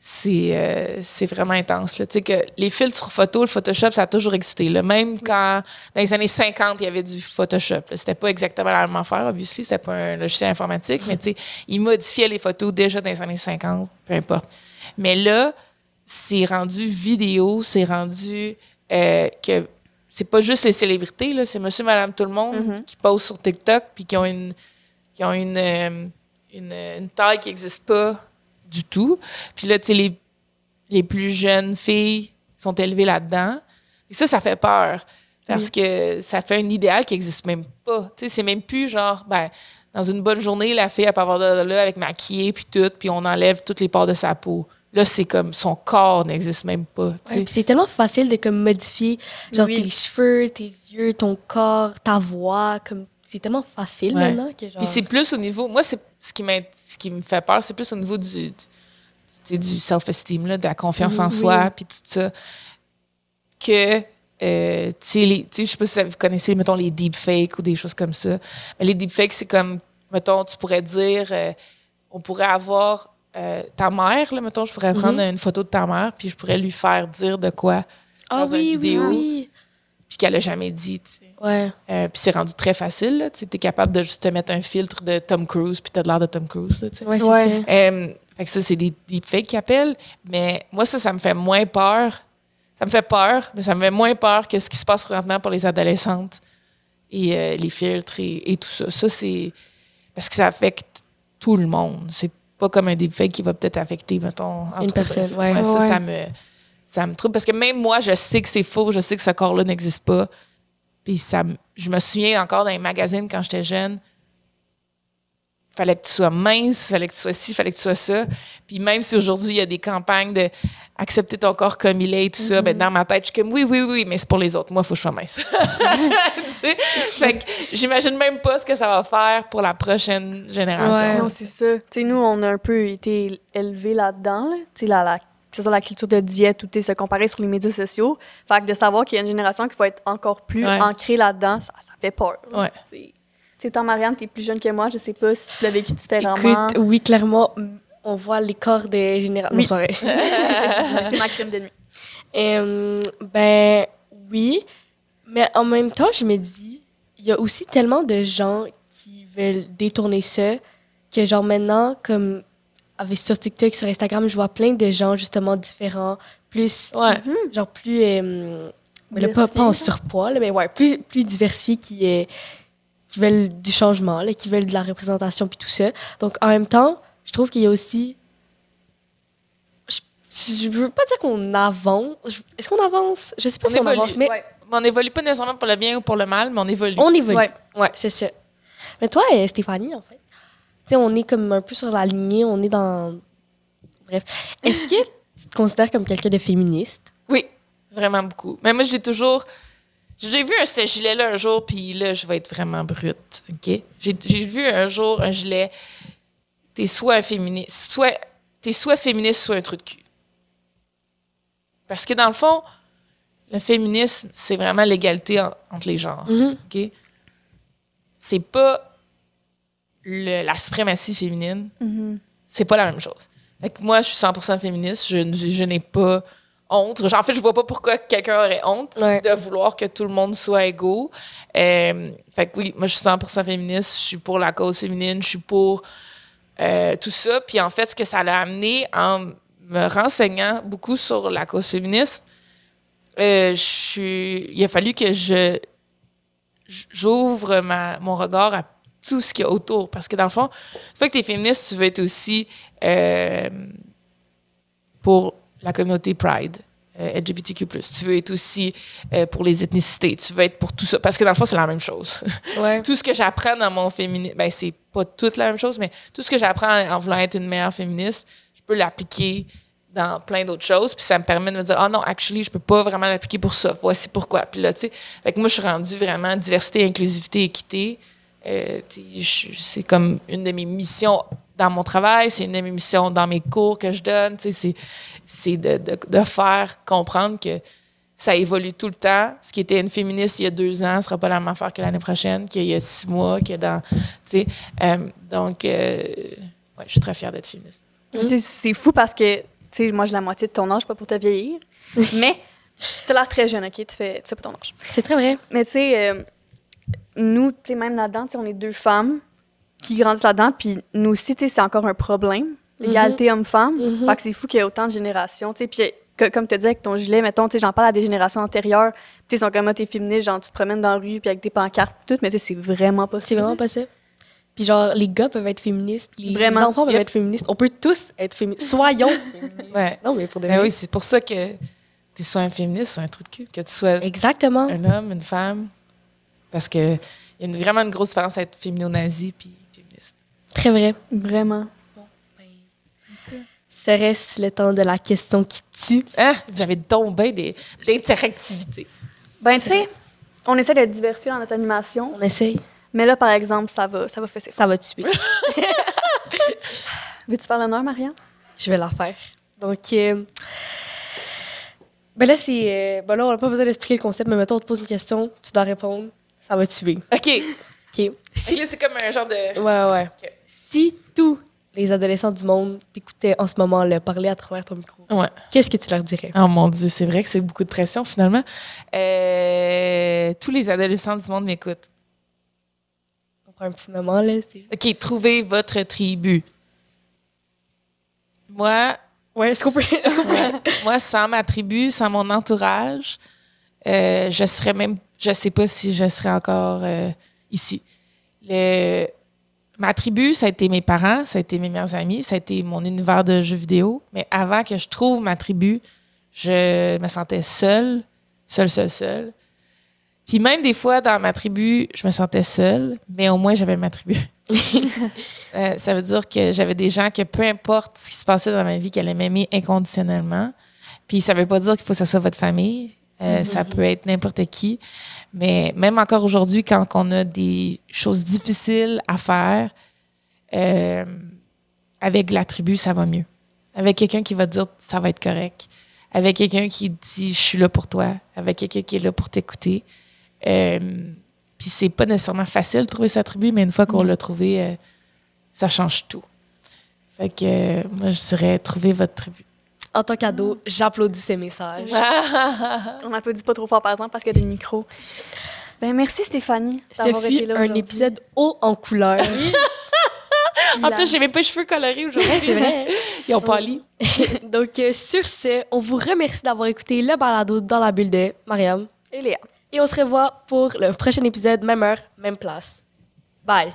C'est euh, c'est vraiment intense. là. Que les filtres sur photo, le Photoshop, ça a toujours existé. là. Même quand, dans les années 50, il y avait du Photoshop. C'était pas exactement la même affaire, obviously. C'était pas un logiciel informatique, mais ils modifiaient les photos déjà dans les années 50, peu importe. Mais là, c'est rendu vidéo, c'est rendu euh, que c'est pas juste les célébrités, c'est monsieur, madame, tout le monde qui posent sur TikTok puis qui ont une, qui ont une, euh, une, une taille qui n'existe pas du tout. Puis là, tu sais, les, les plus jeunes filles sont élevées là-dedans. Et ça, ça fait peur. Parce que ça fait un idéal qui n'existe même pas. Tu sais, c'est même plus genre, ben, dans une bonne journée, la fille, elle peut avoir de là avec maquillée puis tout, puis on enlève toutes les pores de sa peau. Là, c'est comme son corps n'existe même pas. Ouais, c'est tellement facile de comme modifier genre Oui. tes cheveux, tes yeux, ton corps, ta voix, comme c'est tellement facile Ouais. maintenant que genre Puis c'est plus au niveau. Moi, c'est ce qui, ce qui me fait peur, c'est plus au niveau du, du, self-esteem, de la confiance en Mhm, soi, oui. puis tout ça. Que, euh, tu sais, je sais pas si vous connaissez, mettons, les deepfakes ou des choses comme ça. Mais les deepfakes, c'est comme, mettons, tu pourrais dire, euh, on pourrait avoir euh, ta mère, là, mettons, je pourrais prendre une photo de ta mère, puis je pourrais lui faire dire de quoi, ah dans une oui, vidéo. oui, puis qu'elle a jamais dit, tu. Ouais. Euh, puis c'est rendu très facile, là. Tu es capable de juste te mettre un filtre de Tom Cruise, puis t'as de l'air de Tom Cruise, là, tu. Ouais, ça. Euh, fait que ça, c'est des deepfakes qu'ils appellent. Mais moi, ça, ça me fait moins peur. Ça me fait peur, mais ça me fait moins peur que ce qui se passe présentement pour les adolescentes et euh, les filtres et, et tout ça. Ça, c'est parce que ça affecte tout le monde. C'est pas comme un deepfake qui va peut-être affecter, mettons, en Une personne, ouais. ça me, ça me trouble. Parce que même moi, je sais que c'est faux. Je sais que ce corps-là n'existe pas. Puis ça, je me souviens encore dans les magazines quand j'étais jeune, fallait que tu sois mince, fallait que tu sois ci, fallait que tu sois ça. Puis même si aujourd'hui, il y a des campagnes de accepter ton corps comme il est et tout ça, ben dans ma tête, je suis comme oui, oui, oui, mais c'est pour les autres. Moi, il faut que je sois mince. Tu sais? Fait que j'imagine même pas ce que ça va faire pour la prochaine génération. Ouais. C'est ça. Tu sais, nous, on a un peu été élevés là-dedans. Là. Tu sais, la, la que ce soit la culture de diète ou se comparer sur les médias sociaux. Fait que de savoir qu'il y a une génération qui va être encore plus Ouais. ancrée là-dedans, ça, ça fait peur. Ouais. C'est- Tu sais, toi, Marianne, t'es plus jeune que moi. Je sais pas si tu l'as vécu différemment. Écoute, oui, clairement, on voit l'écart des générations. Oui. C'est c'est ma crime de nuit. Euh, ben oui, mais en même temps, je me dis, il y a aussi tellement de gens qui veulent détourner ça que genre maintenant, comme avec sur TikTok, sur Instagram, je vois plein de gens justement différents, plus Ouais. genre plus euh, là, pas, pas en surpoids, là, mais ouais, plus plus diversifiés qui est qui veulent du changement, là, qui veulent de la représentation puis tout ça. Donc en même temps, je trouve qu'il y a aussi je, je veux pas dire qu'on avance. Est-ce qu'on avance? Je sais pas On si on avance, mais Ouais. On évolue pas nécessairement pour le bien ou pour le mal, mais on évolue. on évolue. Ouais. Ouais, c'est ça. Mais toi, euh, Stéphanie, en fait, sais, on est comme un peu sur la lignée, on est dans. Bref. Est-ce que tu te considères comme quelqu'un de féministe? Oui, vraiment beaucoup. Mais moi, j'ai toujours. J'ai vu un, ce gilet-là un jour, puis là, je vais être vraiment brute. OK? J'ai vu un jour un gilet. T'es soit un féministe, soit. T'es soit féministe, soit un truc de cul. Parce que dans le fond, le féminisme, c'est vraiment l'égalité en- entre les genres. Mhm. OK? C'est pas le- la suprématie féminine Mhm. c'est pas la même chose. Fait que moi, je suis 100% féministe. Je, n'ai pas honte. En fait, je vois pas pourquoi quelqu'un aurait honte Ouais. de vouloir que tout le monde soit égaux. Euh, fait que oui, moi, je suis 100% féministe. Je suis pour la cause féminine. Je suis pour euh, tout ça. Puis en fait, ce que ça l'a amené en me renseignant beaucoup sur la cause féministe, euh, je suis, il a fallu que je j'ouvre mon regard à tout ce qu'il y a autour. Parce que dans le fond, une fois que tu es féministe, tu veux être aussi euh, pour la communauté Pride. euh, LGBTQ+. Tu veux être aussi euh, pour les ethnicités. Tu veux être pour tout ça. Parce que dans le fond, c'est la même chose. Ouais. tout ce que j'apprends dans mon féminisme, ben, c'est pas toute la même chose, mais tout ce que j'apprends en voulant être une meilleure féministe, je peux l'appliquer dans plein d'autres choses. Puis ça me permet de me dire, ah non, actually, je peux pas vraiment l'appliquer pour ça. Voici pourquoi. Puis là, tu sais, fait moi, je suis rendue vraiment diversité, inclusivité, équité. Euh, tu c'est comme une de mes missions dans mon travail, c'est une de mes missions dans mes cours que je donne. Tu c'est, c'est de, de, de faire comprendre que ça évolue tout le temps. Ce qui était une féministe il y a deux ans ne sera pas la même affaire que l'année prochaine, qu'il y a six mois, que dans. Tu sais, euh, donc, euh, ouais, je suis très fière d'être féministe. Tu C'est fou parce que, tu sais, moi, j'ai la moitié de ton âge, pas pour te vieillir. mais t'as l'air très jeune, OK? Tu fais, tu sais pas ton âge. C'est très vrai. Mais tu sais, euh, nous, tu sais, même là-dedans, on est deux femmes qui grandissent là-dedans, puis nous aussi, tu sais, c'est encore un problème, l'égalité homme-femme. Mhm. Fait que c'est fou qu'il y ait autant de générations, tu sais, puis que- comme tu dis avec ton gilet, mettons, tu sais, j'en parle à des générations antérieures, tu sais, ils sont comme, ah, t'es féministe, genre, tu te promènes dans la rue, puis avec des pancartes, tout, mais tu sais, c'est vraiment pas C'est vraiment pas ça. Puis genre, les gars peuvent être féministes, les Vraiment. enfants peuvent Yep. être féministes. On peut tous être féministes. Soyons féministes. Ouais. Non, mais pour de Ben oui, c'est pour ça que tu sois un féministe, soit un truc de cul, que tu sois Exactement. un homme, une femme. Parce que il y a une- vraiment une grosse différence à être fémino-nazi puis féministe. Très vrai. Vraiment. Serait-ce le temps de la question qui tue? Hein? J'avais donc bien des- d'interactivité. Ben, tu sais, on essaie d'être diversifié dans notre animation, On essaye. mais là, par exemple, ça va, ça va fesser. Ça va tuer. Veux-tu faire l'honneur, Marianne? Je vais la faire. Donc, euh, ben là, c'est. euh, ben là, on n'a pas besoin d'expliquer le concept, mais mettons, on te pose une question, tu dois répondre, ça va tuer. OK. OK. Si... c'est comme un genre de... Ouais, ouais. Si tous les adolescents du monde t'écoutaient en ce moment-là parler à travers ton micro, Ouais. qu'est-ce que tu leur dirais? Oh mon Dieu, c'est vrai que c'est beaucoup de pression finalement. Euh, tous les adolescents du monde m'écoutent. On prend un petit moment, là. OK, trouvez votre tribu. Moi, Ouais, est-ce qu'on peut. Est-ce qu'on peut... Ouais. Moi, sans ma tribu, sans mon entourage, euh, je serais même, je sais pas si je serais encore euh, ici. Le, ma tribu, ça a été mes parents, ça a été mes meilleurs amis, ça a été mon univers de jeux vidéo. Mais avant que je trouve ma tribu, je me sentais seule, seule, seule, seule. Puis même des fois, dans ma tribu, je me sentais seule, mais au moins j'avais ma tribu. Euh, ça veut dire que j'avais des gens que peu importe ce qui se passait dans ma vie, qu'elle allaient m'aimer inconditionnellement. Puis ça veut pas dire qu'il faut que ce soit votre famille. Euh, Ça peut être n'importe qui. Mais même encore aujourd'hui, quand on a des choses difficiles à faire, euh, avec la tribu, ça va mieux. avec quelqu'un qui va te dire ça va être correct, avec quelqu'un qui dit je suis là pour toi, avec quelqu'un qui est là pour t'écouter. Euh, puis c'est pas nécessairement facile de trouver sa tribu, mais une fois qu'on l'a trouvé, euh, ça change tout. Fait que euh, moi, je dirais trouver votre tribu. En tant qu'ado, j'applaudis ces messages. On n'applaudit pas trop fort, par exemple, parce qu'il y a des micros. Ben, merci, Stéphanie. Ce d'avoir fut été là un épisode haut en couleur. En plus, j'ai même pas les cheveux colorés aujourd'hui. C'est vrai. Ils ont pâli. Donc, euh, sur ce, on vous remercie d'avoir écouté le balado dans la bulle de Mariam. Et Léa. Et on se revoit pour le prochain épisode, même heure, même place. Bye.